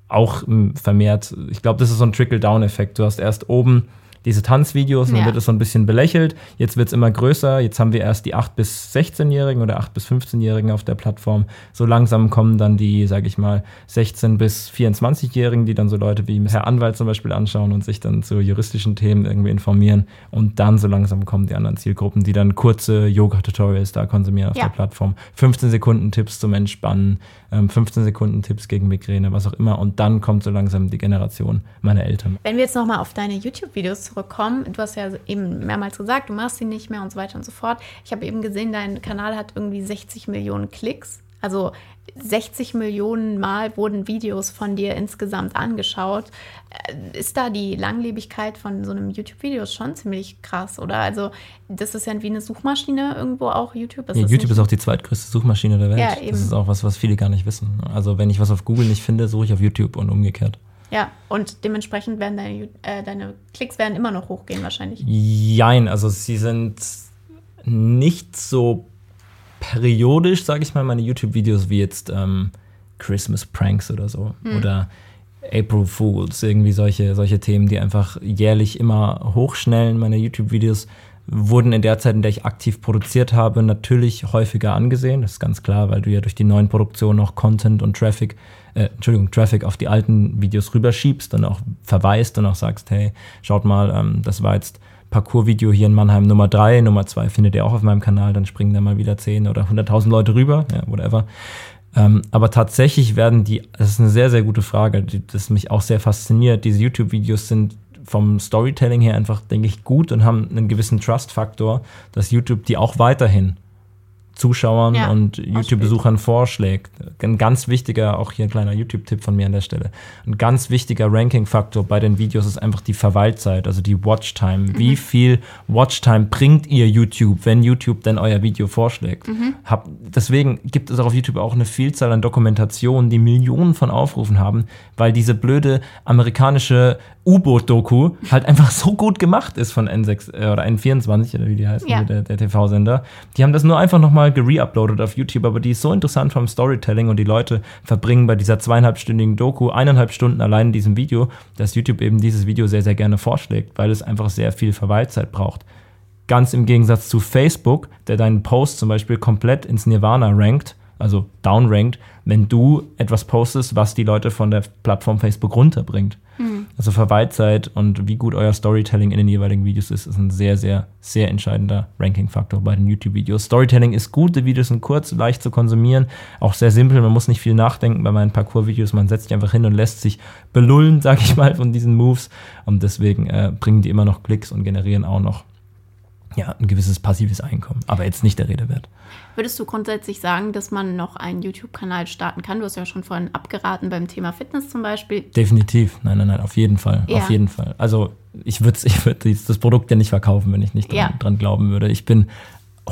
[SPEAKER 2] auch vermehrt, ich glaube, das ist so ein Trickle-Down-Effekt. Du hast erst oben diese Tanzvideos und ja. dann wird es so ein bisschen belächelt. Jetzt wird es immer größer. Jetzt haben wir erst die 8- bis 16-Jährigen oder 8- bis 15-Jährigen auf der Plattform. So langsam kommen dann die, sage ich mal, 16- bis 24-Jährigen, die dann so Leute wie Herr Anwalt zum Beispiel anschauen und sich dann zu juristischen Themen irgendwie informieren. Und dann so langsam kommen die anderen Zielgruppen, die dann kurze Yoga-Tutorials da konsumieren auf ja. der Plattform. 15 Sekunden Tipps zum Entspannen, 15 ähm, Sekunden Tipps gegen Migräne, was auch immer. Und dann kommt so langsam die Generation meiner Eltern.
[SPEAKER 1] Wenn wir jetzt nochmal auf deine YouTube-Videos zurückkommen, du hast ja eben mehrmals gesagt, du machst sie nicht mehr und so weiter und so fort. Ich habe eben gesehen, dein Kanal hat irgendwie 60 Millionen Klicks. Also 60 Millionen Mal wurden Videos von dir insgesamt angeschaut. Äh, ist da die Langlebigkeit von so einem YouTube-Video schon ziemlich krass, oder? Also, das ist ja wie eine Suchmaschine irgendwo auch, YouTube.
[SPEAKER 2] Ist ja, YouTube ist auch die zweitgrößte Suchmaschine der Welt. Ja. Das ist auch was, was viele gar nicht wissen. Also, wenn ich was auf Google nicht finde, suche ich auf YouTube und umgekehrt.
[SPEAKER 1] Ja, und dementsprechend werden deine, äh, deine Klicks werden immer noch hochgehen wahrscheinlich.
[SPEAKER 2] Jein, also sie sind nicht so periodisch, sage ich mal, meine YouTube-Videos wie jetzt ähm, Christmas Pranks oder so. Hm. Oder April Fools, irgendwie solche, solche Themen, die einfach jährlich immer hochschnellen. Meine YouTube-Videos wurden in der Zeit, in der ich aktiv produziert habe, natürlich häufiger angesehen. Das ist ganz klar, weil du ja durch die neuen Produktionen auch Content und Traffic, äh, Entschuldigung, Traffic auf die alten Videos rüberschiebst und auch verweist und auch sagst, hey, schaut mal, ähm, das war jetzt Parcours-Video hier in Mannheim Nummer 3, Nummer 2 findet ihr auch auf meinem Kanal, dann springen da mal wieder 10 oder 100.000 Leute rüber, ja, whatever. Ähm, aber tatsächlich werden die, das ist eine sehr, sehr gute Frage, die, das mich auch sehr fasziniert. Diese YouTube-Videos sind vom Storytelling her einfach, denke ich, gut und haben einen gewissen Trust-Faktor, dass YouTube die auch weiterhin Zuschauern ja, und YouTube-Besuchern vorschlägt. Ein ganz wichtiger, auch hier ein kleiner YouTube-Tipp von mir an der Stelle, ein ganz wichtiger Ranking-Faktor bei den Videos ist einfach die Verweilzeit, also die Watchtime. Mhm. Wie viel Watchtime bringt ihr YouTube, wenn YouTube denn euer Video vorschlägt? Mhm. Hab, deswegen gibt es auch auf YouTube auch eine Vielzahl an Dokumentationen, die Millionen von Aufrufen haben, weil diese blöde amerikanische U-Boot-Doku halt einfach so gut gemacht ist von N6 äh, oder N24 oder wie die heißen,
[SPEAKER 1] Ja.
[SPEAKER 2] der, der TV-Sender. Die haben das nur einfach nochmal gereuploadet auf YouTube, aber die ist so interessant vom Storytelling und die Leute verbringen bei dieser zweieinhalbstündigen Doku eineinhalb Stunden allein in diesem Video, dass YouTube eben dieses Video sehr, sehr gerne vorschlägt, weil es einfach sehr viel Verweilzeit braucht. Ganz im Gegensatz zu Facebook, der deinen Post zum Beispiel komplett ins Nirvana rankt, also downrankt, wenn du etwas postest, was die Leute von der Plattform Facebook runterbringt. Also Verweilzeit und wie gut euer Storytelling in den jeweiligen Videos ist, ist ein sehr, sehr, sehr entscheidender Ranking-Faktor bei den YouTube-Videos. Storytelling ist gut, die Videos sind kurz, leicht zu konsumieren, auch sehr simpel, man muss nicht viel nachdenken bei meinen Parcours-Videos, man setzt sich einfach hin und lässt sich belullen, sag ich mal, von diesen Moves und deswegen äh, bringen die immer noch Klicks und generieren auch noch ja, ein gewisses passives Einkommen, aber jetzt nicht der Rede wert.
[SPEAKER 1] Würdest du grundsätzlich sagen, dass man noch einen YouTube-Kanal starten kann? Du hast ja schon vorhin abgeraten beim Thema Fitness zum Beispiel.
[SPEAKER 2] Definitiv. Nein, nein, nein, auf jeden Fall.
[SPEAKER 1] Ja.
[SPEAKER 2] Auf jeden Fall. Also ich würde ich würd das Produkt ja nicht verkaufen, wenn ich nicht dran,
[SPEAKER 1] Ja.
[SPEAKER 2] dran glauben würde. Ich bin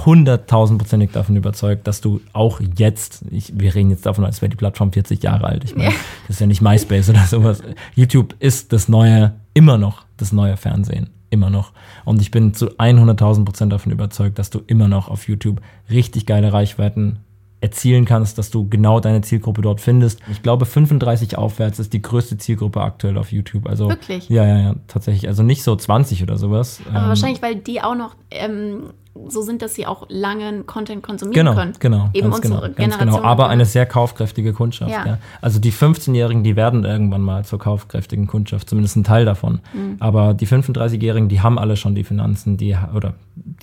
[SPEAKER 2] hunderttausendprozentig davon überzeugt, dass du auch jetzt, ich, wir reden jetzt davon, als wäre die Plattform 40 Jahre alt. Ich meine,
[SPEAKER 1] Ja.
[SPEAKER 2] das ist ja nicht MySpace oder sowas. YouTube ist das neue, immer noch das neue Fernsehen. Immer noch. Und ich bin zu 100.000 Prozent davon überzeugt, dass du immer noch auf YouTube richtig geile Reichweiten erzielen kannst, dass du genau deine Zielgruppe dort findest. Ich glaube, 35 aufwärts ist die größte Zielgruppe aktuell auf YouTube. Also,
[SPEAKER 1] Wirklich?
[SPEAKER 2] Ja, ja, ja, tatsächlich. Also nicht so 20 oder sowas.
[SPEAKER 1] Aber
[SPEAKER 2] Ähm,
[SPEAKER 1] wahrscheinlich, weil die auch noch ähm, so sind, dass sie auch langen Content konsumieren
[SPEAKER 2] Genau,
[SPEAKER 1] können.
[SPEAKER 2] genau,
[SPEAKER 1] Eben
[SPEAKER 2] ganz
[SPEAKER 1] unsere
[SPEAKER 2] genau, ganz
[SPEAKER 1] Generation.
[SPEAKER 2] genau. Aber eine sehr kaufkräftige Kundschaft.
[SPEAKER 1] Ja.
[SPEAKER 2] Ja. Also die 15-Jährigen, die werden irgendwann mal zur kaufkräftigen Kundschaft, zumindest ein Teil davon.
[SPEAKER 1] Mhm.
[SPEAKER 2] Aber die 35-Jährigen, die haben alle schon die Finanzen, die oder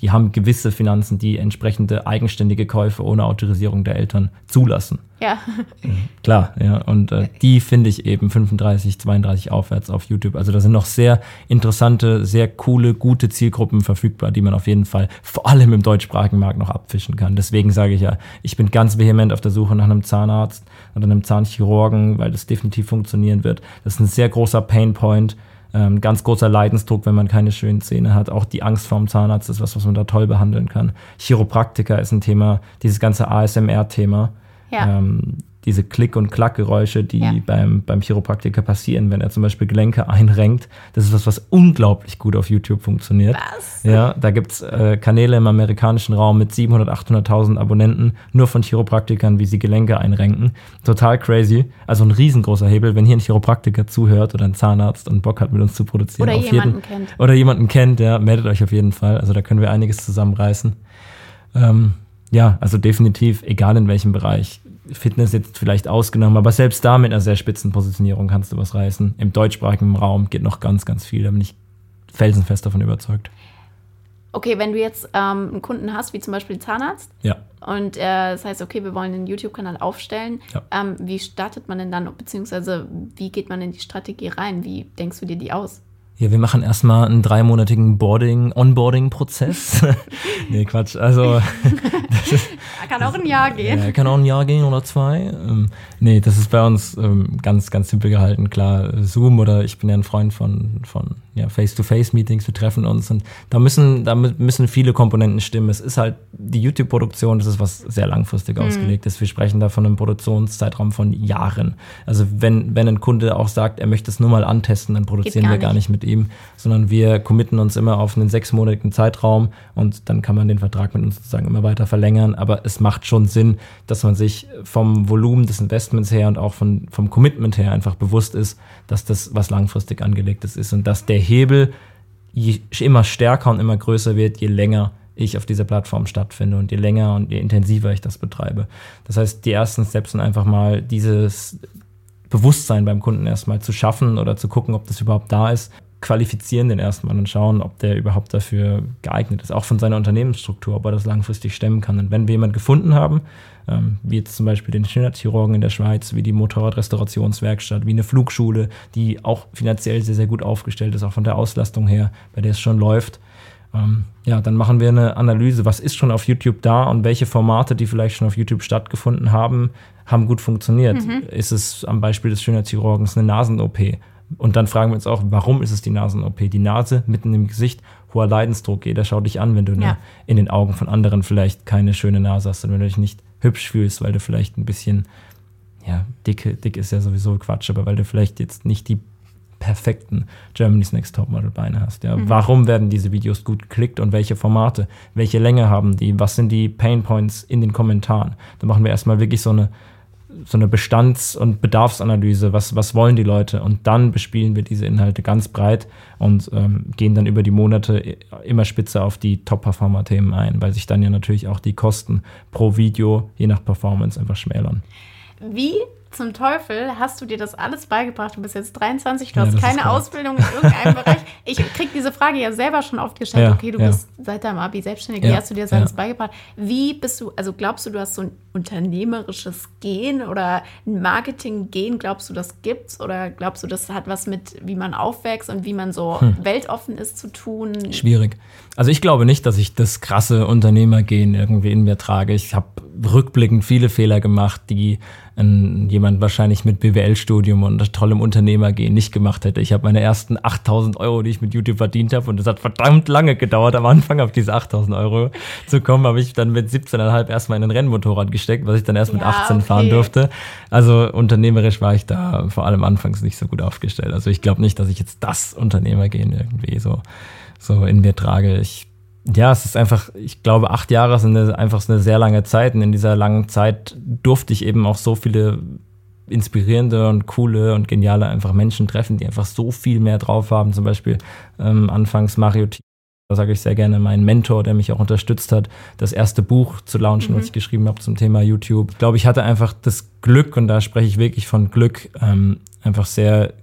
[SPEAKER 2] die haben gewisse Finanzen, die entsprechende eigenständige Käufe ohne Autorisierung der Eltern zulassen.
[SPEAKER 1] Ja.
[SPEAKER 2] Klar, ja. Und äh, die finde ich eben 35, 32 aufwärts auf YouTube. Also da sind noch sehr interessante, sehr coole, gute Zielgruppen verfügbar, die man auf jeden Fall vor allem im deutschsprachigen Markt noch abfischen kann. Deswegen sage ich ja, ich bin ganz vehement auf der Suche nach einem Zahnarzt oder einem Zahnchirurgen, weil das definitiv funktionieren wird. Das ist ein sehr großer Painpoint. Ähm, ganz großer Leidensdruck, wenn man keine schönen Zähne hat. Auch die Angst vorm Zahnarzt ist was, was man da toll behandeln kann. Chiropraktiker ist ein Thema, dieses ganze ASMR-Thema.
[SPEAKER 1] Ja.
[SPEAKER 2] Ähm, diese Klick- und Klackgeräusche, die
[SPEAKER 1] Ja.
[SPEAKER 2] beim, beim Chiropraktiker passieren, wenn er zum Beispiel Gelenke einrenkt. Das ist was, was unglaublich gut auf YouTube funktioniert.
[SPEAKER 1] Was?
[SPEAKER 2] Ja, da gibt's äh, Kanäle im amerikanischen Raum mit 700.000, 800.000 Abonnenten, nur von Chiropraktikern, wie sie Gelenke einrenken. Total crazy. Also ein riesengroßer Hebel. Wenn hier ein Chiropraktiker zuhört oder ein Zahnarzt und Bock hat, mit uns zu produzieren.
[SPEAKER 1] Oder
[SPEAKER 2] auf
[SPEAKER 1] jemanden
[SPEAKER 2] jeden,
[SPEAKER 1] kennt.
[SPEAKER 2] Oder jemanden kennt, ja, meldet euch auf jeden Fall. Also da können wir einiges zusammenreißen. Ähm, ja, also definitiv, egal in welchem Bereich. Fitness jetzt vielleicht ausgenommen, aber selbst da mit einer sehr spitzen Positionierung kannst du was reißen. Im deutschsprachigen Raum geht noch ganz, ganz viel. Da bin ich felsenfest davon überzeugt.
[SPEAKER 1] Okay, wenn du jetzt ähm, einen Kunden hast, wie zum Beispiel Zahnarzt,
[SPEAKER 2] Ja.
[SPEAKER 1] und äh, das heißt, okay, wir wollen einen YouTube-Kanal aufstellen,
[SPEAKER 2] Ja.
[SPEAKER 1] ähm, wie startet man denn dann, beziehungsweise wie geht man in die Strategie rein? Wie denkst du dir die aus?
[SPEAKER 2] Ja, wir machen erstmal einen dreimonatigen Boarding, Onboarding-Prozess. nee, Quatsch. Also,
[SPEAKER 1] Kann auch ein Jahr gehen.
[SPEAKER 2] Ja, kann auch ein Jahr gehen oder zwei. Ähm, nee, das ist bei uns ähm, ganz, ganz simpel gehalten. Klar, Zoom oder ich bin ja ein Freund von, von ja, Face-to-Face-Meetings, wir treffen uns und da müssen, da mü- müssen viele Komponenten stimmen. Es ist halt die YouTube-Produktion, das ist was sehr langfristig ausgelegt ist. Wir sprechen da von einem Produktionszeitraum von Jahren. Also wenn, wenn ein Kunde auch sagt, er möchte es nur mal antesten, dann produzieren
[SPEAKER 1] gar
[SPEAKER 2] wir gar
[SPEAKER 1] nicht.
[SPEAKER 2] nicht mit ihm, sondern wir committen uns immer auf einen sechsmonatigen Zeitraum und dann kann man den Vertrag mit uns sozusagen immer weiter verlängern. Aber es macht schon Sinn, dass man sich vom Volumen des Investments her und auch von, vom Commitment her einfach bewusst ist, dass das was langfristig angelegtes ist und dass der Hebel je, immer stärker und immer größer wird, je länger ich auf dieser Plattform stattfinde und je länger und je intensiver ich das betreibe. Das heißt, die ersten Steps sind einfach mal dieses Bewusstsein beim Kunden erstmal zu schaffen oder zu gucken, ob das überhaupt da ist, qualifizieren den erstmal und schauen, ob der überhaupt dafür geeignet ist, auch von seiner Unternehmensstruktur, ob er das langfristig stemmen kann. Und wenn wir jemanden gefunden haben, ähm, wie jetzt zum Beispiel den Schönheitschirurgen in der Schweiz, wie die Motorradrestaurationswerkstatt, wie eine Flugschule, die auch finanziell sehr, sehr gut aufgestellt ist, auch von der Auslastung her, bei der es schon läuft, ähm, ja, dann machen wir eine Analyse, was ist schon auf YouTube da und welche Formate, die vielleicht schon auf YouTube stattgefunden haben, haben gut funktioniert. Ist es am Beispiel des Schönheitschirurgens eine Nasen-OP? Und dann fragen wir uns auch, warum ist es die Nasen-OP? Die Nase mitten im Gesicht, hoher Leidensdruck, jeder schaut dich an, wenn du
[SPEAKER 1] Ja.
[SPEAKER 2] eine, in den Augen von anderen vielleicht keine schöne Nase hast und wenn du dich nicht hübsch fühlst, weil du vielleicht ein bisschen, ja, dick, dick ist ja sowieso Quatsch, aber weil du vielleicht jetzt nicht die perfekten Germany's Next Topmodel Beine hast. Ja. Mhm. Warum werden diese Videos gut geklickt und welche Formate? Welche Länge haben die? Was sind die Pain Points in den Kommentaren? Da machen wir erstmal wirklich so eine so eine Bestands- und Bedarfsanalyse, was, was wollen die Leute? Und dann bespielen wir diese Inhalte ganz breit und ähm, gehen dann über die Monate immer spitzer auf die Top-Performer-Themen ein, weil sich dann ja natürlich auch die Kosten pro Video je nach Performance einfach schmälern.
[SPEAKER 1] Wie zum Teufel hast du dir das alles beigebracht? Du bist jetzt 23, du ja, hast keine Ausbildung in irgendeinem Bereich. Ich kriege diese Frage ja selber schon oft gestellt. Ja, okay, du ja. bist seit deinem Abi selbstständig, wie hast du dir das alles beigebracht? Wie bist du, also glaubst du, du hast so ein unternehmerisches Gen oder ein Marketing-Gen? Glaubst du, das gibt's? Oder glaubst du, das hat was mit, wie man aufwächst und wie man so hm. weltoffen ist, zu tun?
[SPEAKER 2] Schwierig. Also ich glaube nicht, dass ich das krasse Unternehmergen irgendwie in mir trage. Ich habe rückblickend viele Fehler gemacht, die ein, jemand wahrscheinlich mit BWL-Studium und tollem Unternehmergehen nicht gemacht hätte. Ich habe meine ersten 8000 Euro, die ich mit YouTube verdient habe, und es hat verdammt lange gedauert, am Anfang auf diese 8000 Euro zu kommen, habe ich dann mit 17,5 erstmal in ein Rennmotorrad gesteckt, was ich dann erst mit ja, 18 okay. fahren durfte. Also unternehmerisch war ich da vor allem anfangs nicht so gut aufgestellt. Also ich glaube nicht, dass ich jetzt das Unternehmergehen irgendwie so, so in mir trage. Ich ja, es ist einfach, ich glaube, acht Jahre sind einfach eine sehr lange Zeit. Und in dieser langen Zeit durfte ich eben auch so viele inspirierende und coole und geniale einfach Menschen treffen, die einfach so viel mehr drauf haben. Zum Beispiel ähm, anfangs Mario T. Da sage ich sehr gerne meinen Mentor, der mich auch unterstützt hat, das erste Buch zu launchen, mhm. was ich geschrieben habe zum Thema YouTube. Ich glaube, ich hatte einfach das Glück, und da spreche ich wirklich von Glück, ähm, einfach sehr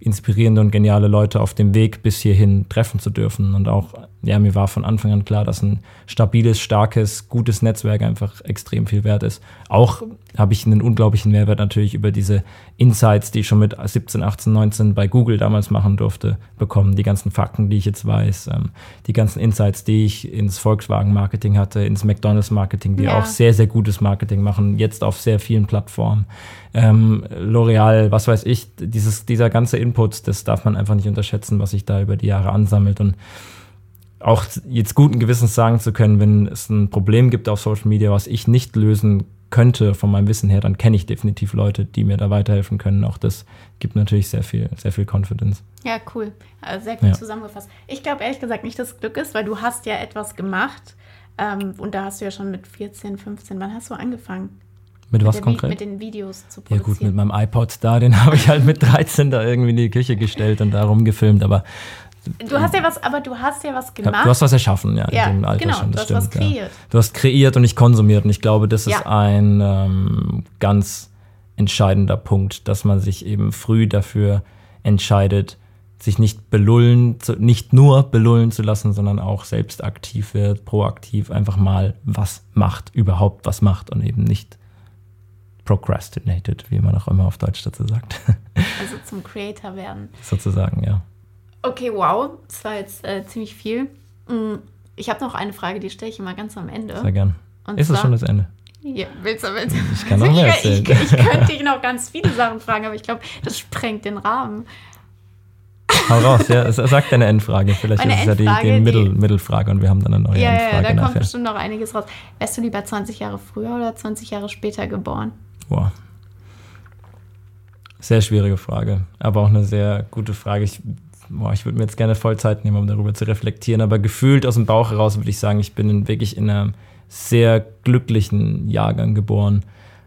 [SPEAKER 2] inspirierende und geniale Leute auf dem Weg bis hierhin treffen zu dürfen. Und auch, ja, mir war von Anfang an klar, dass ein stabiles, starkes, gutes Netzwerk einfach extrem viel wert ist. Auch habe ich einen unglaublichen Mehrwert natürlich über diese Insights, die ich schon mit 17, 18, 19 bei Google damals machen durfte, bekommen. Die ganzen Fakten, die ich jetzt weiß, ähm, die ganzen Insights, die ich ins Volkswagen-Marketing hatte, ins McDonalds-Marketing, die ja. auch sehr, sehr gutes Marketing machen, jetzt auf sehr vielen Plattformen. Ähm, L'Oreal, was weiß ich, dieses, dieser ganze Input, das darf man einfach nicht unterschätzen, was sich da über die Jahre ansammelt und auch jetzt guten Gewissens sagen zu können, wenn es ein Problem gibt auf Social Media, was ich nicht lösen könnte von meinem Wissen her, dann kenne ich definitiv Leute, die mir da weiterhelfen können. Auch das gibt natürlich sehr viel, sehr viel Confidence.
[SPEAKER 1] Ja, cool. Also sehr gut ja. zusammengefasst. Ich glaube ehrlich gesagt nicht, dass es Glück ist, weil du hast ja etwas gemacht ähm, und da hast du ja schon mit 14, 15, wann hast du angefangen?
[SPEAKER 2] Mit was konkret?
[SPEAKER 1] mit den Videos zu produzieren.
[SPEAKER 2] Ja gut, mit meinem iPod da, den habe ich halt mit 13 da irgendwie in die Küche gestellt und da rumgefilmt, aber
[SPEAKER 1] Du hast ja was, aber du hast ja was gemacht.
[SPEAKER 2] Du hast was erschaffen, ja,
[SPEAKER 1] ja in dem Alter genau, schon. Das du hast stimmt, was kreiert.
[SPEAKER 2] Ja. Du hast kreiert und nicht konsumiert. Und ich glaube, das ist ein ähm, ganz entscheidender Punkt, dass man sich eben früh dafür entscheidet, sich nicht belullen, zu, nicht nur belullen zu lassen, sondern auch selbst aktiv wird, proaktiv einfach mal was macht, überhaupt was macht und eben nicht procrastinated, wie man auch immer auf Deutsch dazu sagt.
[SPEAKER 1] Also zum Creator werden.
[SPEAKER 2] Sozusagen, ja.
[SPEAKER 1] Okay, wow, das war jetzt äh, ziemlich viel. Mm, ich habe noch eine Frage, die stelle ich immer ganz am Ende.
[SPEAKER 2] Sehr gern. Und ist zwar, das schon das Ende?
[SPEAKER 1] Ja, willst du, willst du?
[SPEAKER 2] Ich kann noch mehr erzählen.
[SPEAKER 1] Ich, ich, ich könnte dich noch ganz viele Sachen fragen, aber ich glaube, das sprengt den Rahmen.
[SPEAKER 2] Hau raus, ja. Sag deine Endfrage. Vielleicht Meine ist es ja die, die, Mittel, Mittelfrage und wir haben dann eine neue
[SPEAKER 1] ja,
[SPEAKER 2] Endfrage.
[SPEAKER 1] Ja, da
[SPEAKER 2] nachher.
[SPEAKER 1] kommt bestimmt noch einiges raus. Wärst du lieber 20 Jahre früher oder 20 Jahre später geboren?
[SPEAKER 2] Boah. Sehr schwierige Frage, aber auch eine sehr gute Frage. Ich boah, ich würde mir jetzt gerne Vollzeit nehmen, um darüber zu reflektieren, aber gefühlt aus dem Bauch heraus würde ich sagen, ich bin in, wirklich in einem sehr glücklichen Jahrgang geboren.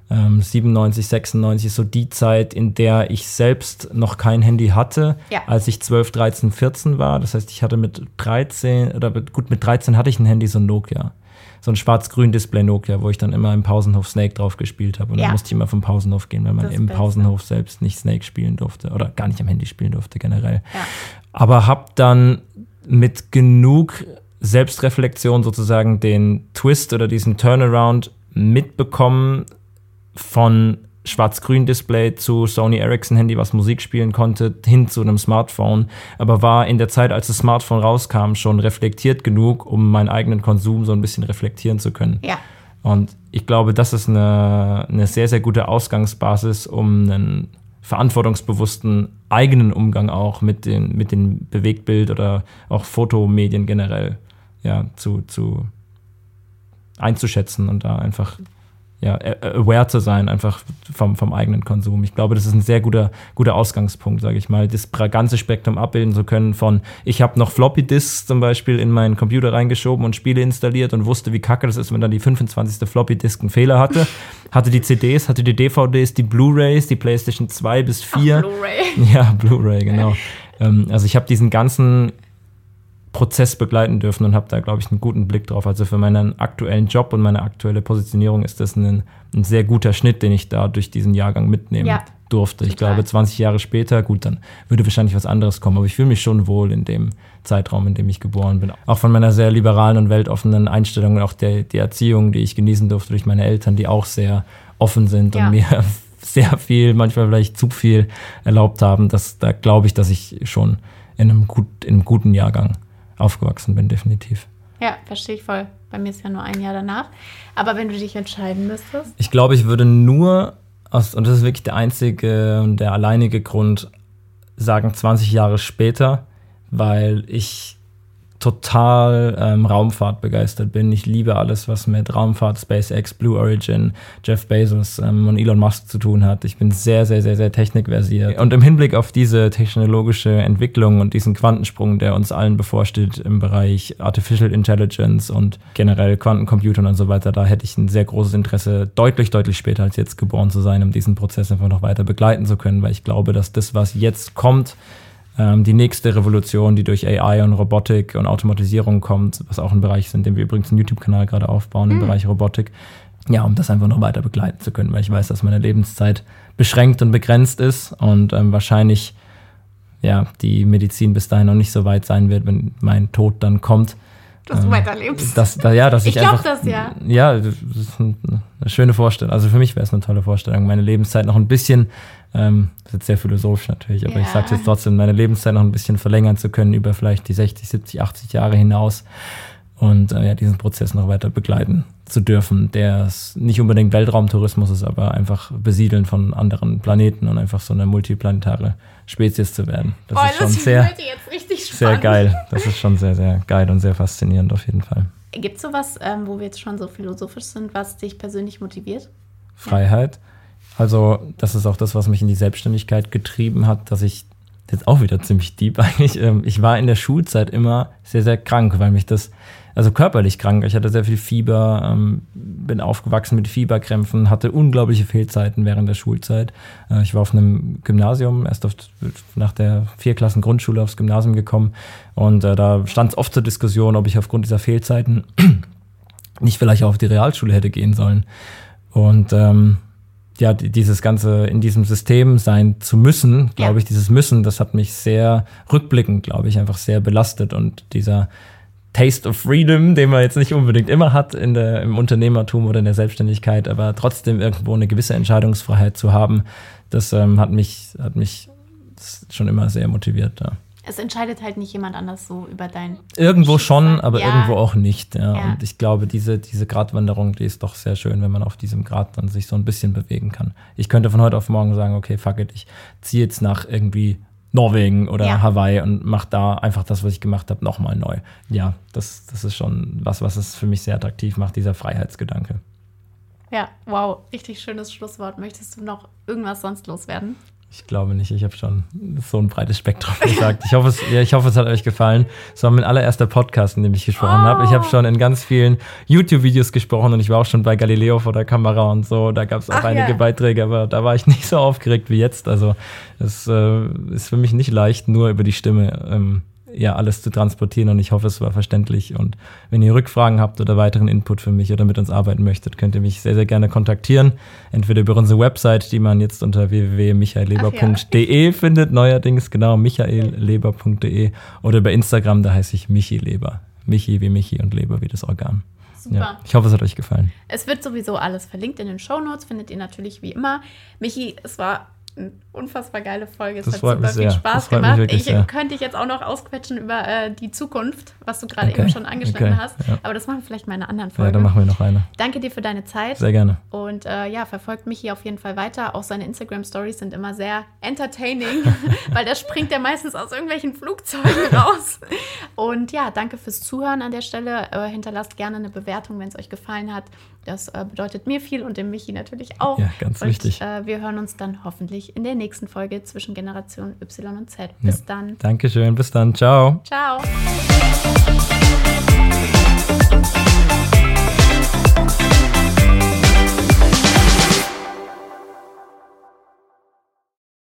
[SPEAKER 2] Ähm, 97, 96 ist so die Zeit, in der ich selbst noch kein Handy hatte, ja. als ich 12, 13, 14 war. Das heißt, ich hatte mit 13, oder gut, mit 13 hatte ich ein Handy, so ein Nokia so ein schwarz-grün Display Nokia, wo ich dann immer im Pausenhof Snake drauf gespielt habe. Und ja. dann musste ich immer vom Pausenhof gehen, weil man im Beste. Pausenhof selbst nicht Snake spielen durfte oder gar nicht am Handy spielen durfte generell. Ja. Aber habe dann mit genug Selbstreflexion sozusagen den Twist oder diesen Turnaround mitbekommen von Schwarz-Grün-Display zu Sony Ericsson-Handy, was Musik spielen konnte, hin zu einem Smartphone. Aber war in der Zeit, als das Smartphone rauskam, schon reflektiert genug, um meinen eigenen Konsum so ein bisschen reflektieren zu können.
[SPEAKER 1] Ja.
[SPEAKER 2] Und ich glaube, das ist eine, eine sehr, sehr gute Ausgangsbasis, um einen verantwortungsbewussten eigenen Umgang auch mit den, mit den Bewegtbild- oder auch Fotomedien generell ja, zu, zu einzuschätzen und da einfach ja, aware zu sein, einfach vom, vom eigenen Konsum. Ich glaube, das ist ein sehr guter, guter Ausgangspunkt, sage ich mal, das ganze Spektrum abbilden zu können von, ich habe noch Floppy Disks zum Beispiel in meinen Computer reingeschoben und Spiele installiert und wusste, wie kacke das ist, wenn dann die 25. Floppy Disk einen Fehler hatte. hatte die CDs, hatte die DVDs, die Blu-rays, die PlayStation 2 bis 4. Blu-ray. Ja, Blu-ray, genau. ähm, also ich habe diesen ganzen Prozess begleiten dürfen und habe da, glaube ich, einen guten Blick drauf. Also für meinen aktuellen Job und meine aktuelle Positionierung ist das ein, ein sehr guter Schnitt, den ich da durch diesen Jahrgang mitnehmen ja, durfte. Total. Ich glaube, 20 Jahre später, gut, dann würde wahrscheinlich was anderes kommen, aber ich fühle mich schon wohl in dem Zeitraum, in dem ich geboren bin. Auch von meiner sehr liberalen und weltoffenen Einstellung und auch der, die Erziehung, die ich genießen durfte durch meine Eltern, die auch sehr offen sind ja. und mir sehr viel, manchmal vielleicht zu viel erlaubt haben. Das, da glaube ich, dass ich schon in einem, gut, in einem guten Jahrgang aufgewachsen bin, definitiv.
[SPEAKER 1] Ja, verstehe ich voll. Bei mir ist ja nur ein Jahr danach. Aber wenn du dich entscheiden müsstest?
[SPEAKER 2] Ich glaube, ich würde nur, aus, und das ist wirklich der einzige und der alleinige Grund, sagen 20 Jahre später, weil ich total ähm, Raumfahrt begeistert bin. Ich liebe alles, was mit Raumfahrt, SpaceX, Blue Origin, Jeff Bezos ähm, und Elon Musk zu tun hat. Ich bin sehr, sehr, sehr, sehr technikversiert. Und im Hinblick auf diese technologische Entwicklung und diesen Quantensprung, der uns allen bevorsteht im Bereich Artificial Intelligence und generell Quantencomputern und so weiter, da hätte ich ein sehr großes Interesse, deutlich, deutlich später als jetzt geboren zu sein, um diesen Prozess einfach noch weiter begleiten zu können, weil ich glaube, dass das, was jetzt kommt, die nächste Revolution, die durch AI und Robotik und Automatisierung kommt, was auch ein Bereich ist, in dem wir übrigens einen YouTube-Kanal gerade aufbauen, im mhm. Bereich Robotik. Ja, um das einfach noch weiter begleiten zu können, weil ich weiß, dass meine Lebenszeit beschränkt und begrenzt ist und ähm, wahrscheinlich ja, die Medizin bis dahin noch nicht so weit sein wird, wenn mein Tod dann kommt.
[SPEAKER 1] Dass du ähm, weiterlebst.
[SPEAKER 2] Dass, da, ja, dass ich
[SPEAKER 1] ich glaube das, ja.
[SPEAKER 2] Ja, das ist eine schöne Vorstellung. Also für mich wäre es eine tolle Vorstellung, meine Lebenszeit noch ein bisschen ähm, das ist jetzt sehr philosophisch natürlich, aber ja. ich sage jetzt trotzdem, meine Lebenszeit noch ein bisschen verlängern zu können über vielleicht die 60, 70, 80 Jahre hinaus und äh, ja, diesen Prozess noch weiter begleiten zu dürfen, der nicht unbedingt Weltraumtourismus ist, aber einfach Besiedeln von anderen Planeten und einfach so eine multiplanetare Spezies zu werden.
[SPEAKER 1] Das Boah, ist schon das sehr,
[SPEAKER 2] sehr geil. Das ist schon sehr, sehr geil und sehr faszinierend auf jeden Fall.
[SPEAKER 1] Gibt es sowas, ähm, wo wir jetzt schon so philosophisch sind, was dich persönlich motiviert?
[SPEAKER 2] Freiheit. Also, das ist auch das, was mich in die Selbstständigkeit getrieben hat, dass ich jetzt auch wieder ziemlich deep eigentlich. Ähm, ich war in der Schulzeit immer sehr, sehr krank, weil mich das, also körperlich krank. Ich hatte sehr viel Fieber, ähm, bin aufgewachsen mit Fieberkrämpfen, hatte unglaubliche Fehlzeiten während der Schulzeit. Äh, ich war auf einem Gymnasium, erst auf, nach der vier Klassen Grundschule aufs Gymnasium gekommen und äh, da stand es oft zur Diskussion, ob ich aufgrund dieser Fehlzeiten nicht vielleicht auch auf die Realschule hätte gehen sollen. Und ähm, ja, dieses ganze in diesem System sein zu müssen, glaube ich, dieses Müssen, das hat mich sehr rückblickend, glaube ich, einfach sehr belastet und dieser Taste of Freedom, den man jetzt nicht unbedingt immer hat in der, im Unternehmertum oder in der Selbstständigkeit, aber trotzdem irgendwo eine gewisse Entscheidungsfreiheit zu haben, das ähm, hat mich, hat mich schon immer sehr motiviert. Ja
[SPEAKER 1] es entscheidet halt nicht jemand anders so über dein.
[SPEAKER 2] Irgendwo schon, aber ja. irgendwo auch nicht. Ja. Und ich glaube, diese, diese Gratwanderung, die ist doch sehr schön, wenn man auf diesem Grad dann sich so ein bisschen bewegen kann. Ich könnte von heute auf morgen sagen, okay, fuck it, ich ziehe jetzt nach irgendwie Norwegen oder ja. Hawaii und mache da einfach das, was ich gemacht habe, nochmal neu. Ja, das, das ist schon was, was es für mich sehr attraktiv macht, dieser Freiheitsgedanke.
[SPEAKER 1] Ja, wow, richtig schönes Schlusswort. Möchtest du noch irgendwas sonst loswerden?
[SPEAKER 2] Ich glaube nicht, ich habe schon so ein breites Spektrum gesagt. Ich hoffe, es, ja, ich hoffe, es hat euch gefallen. Es war mein allererster Podcast, in dem ich gesprochen oh. habe. Ich habe schon in ganz vielen YouTube-Videos gesprochen und ich war auch schon bei Galileo vor der Kamera und so. Da gab es auch Ach, einige ja. Beiträge, aber da war ich nicht so aufgeregt wie jetzt. Also es äh, ist für mich nicht leicht, nur über die Stimme ähm, ja alles zu transportieren und ich hoffe, es war verständlich. Und wenn ihr Rückfragen habt oder weiteren Input für mich oder mit uns arbeiten möchtet, könnt ihr mich sehr, sehr gerne kontaktieren. Entweder über unsere Website, die man jetzt unter www.michaelleber.de ja. findet, neuerdings genau michaelleber.de oder über Instagram, da heiße ich Michi Leber. Michi wie Michi und Leber wie das Organ. Super. Ja, ich hoffe, es hat euch gefallen.
[SPEAKER 1] Es wird sowieso alles verlinkt in den Show Notes, findet ihr natürlich wie immer. Michi, es war unfassbar geile Folge. Es
[SPEAKER 2] das hat super viel
[SPEAKER 1] Spaß gemacht. Ich sehr. könnte dich jetzt auch noch ausquetschen über äh, die Zukunft, was du gerade okay. eben schon angeschnitten okay. hast. Ja. Aber das machen wir vielleicht mal in einer anderen Folge.
[SPEAKER 2] Ja, dann machen wir noch eine.
[SPEAKER 1] Danke dir für deine Zeit.
[SPEAKER 2] Sehr gerne.
[SPEAKER 1] Und äh, ja, verfolgt mich hier auf jeden Fall weiter. Auch seine Instagram-Stories sind immer sehr entertaining, weil da springt er meistens aus irgendwelchen Flugzeugen raus. Und ja, danke fürs Zuhören an der Stelle. Äh, hinterlasst gerne eine Bewertung, wenn es euch gefallen hat. Das äh, bedeutet mir viel und dem Michi natürlich auch.
[SPEAKER 2] Ja, ganz
[SPEAKER 1] und,
[SPEAKER 2] wichtig.
[SPEAKER 1] Äh, wir hören uns dann hoffentlich in der nächsten Folge zwischen Generation Y und Z. Bis
[SPEAKER 2] Ja.
[SPEAKER 1] dann.
[SPEAKER 2] Dankeschön, bis dann, ciao.
[SPEAKER 1] Ciao.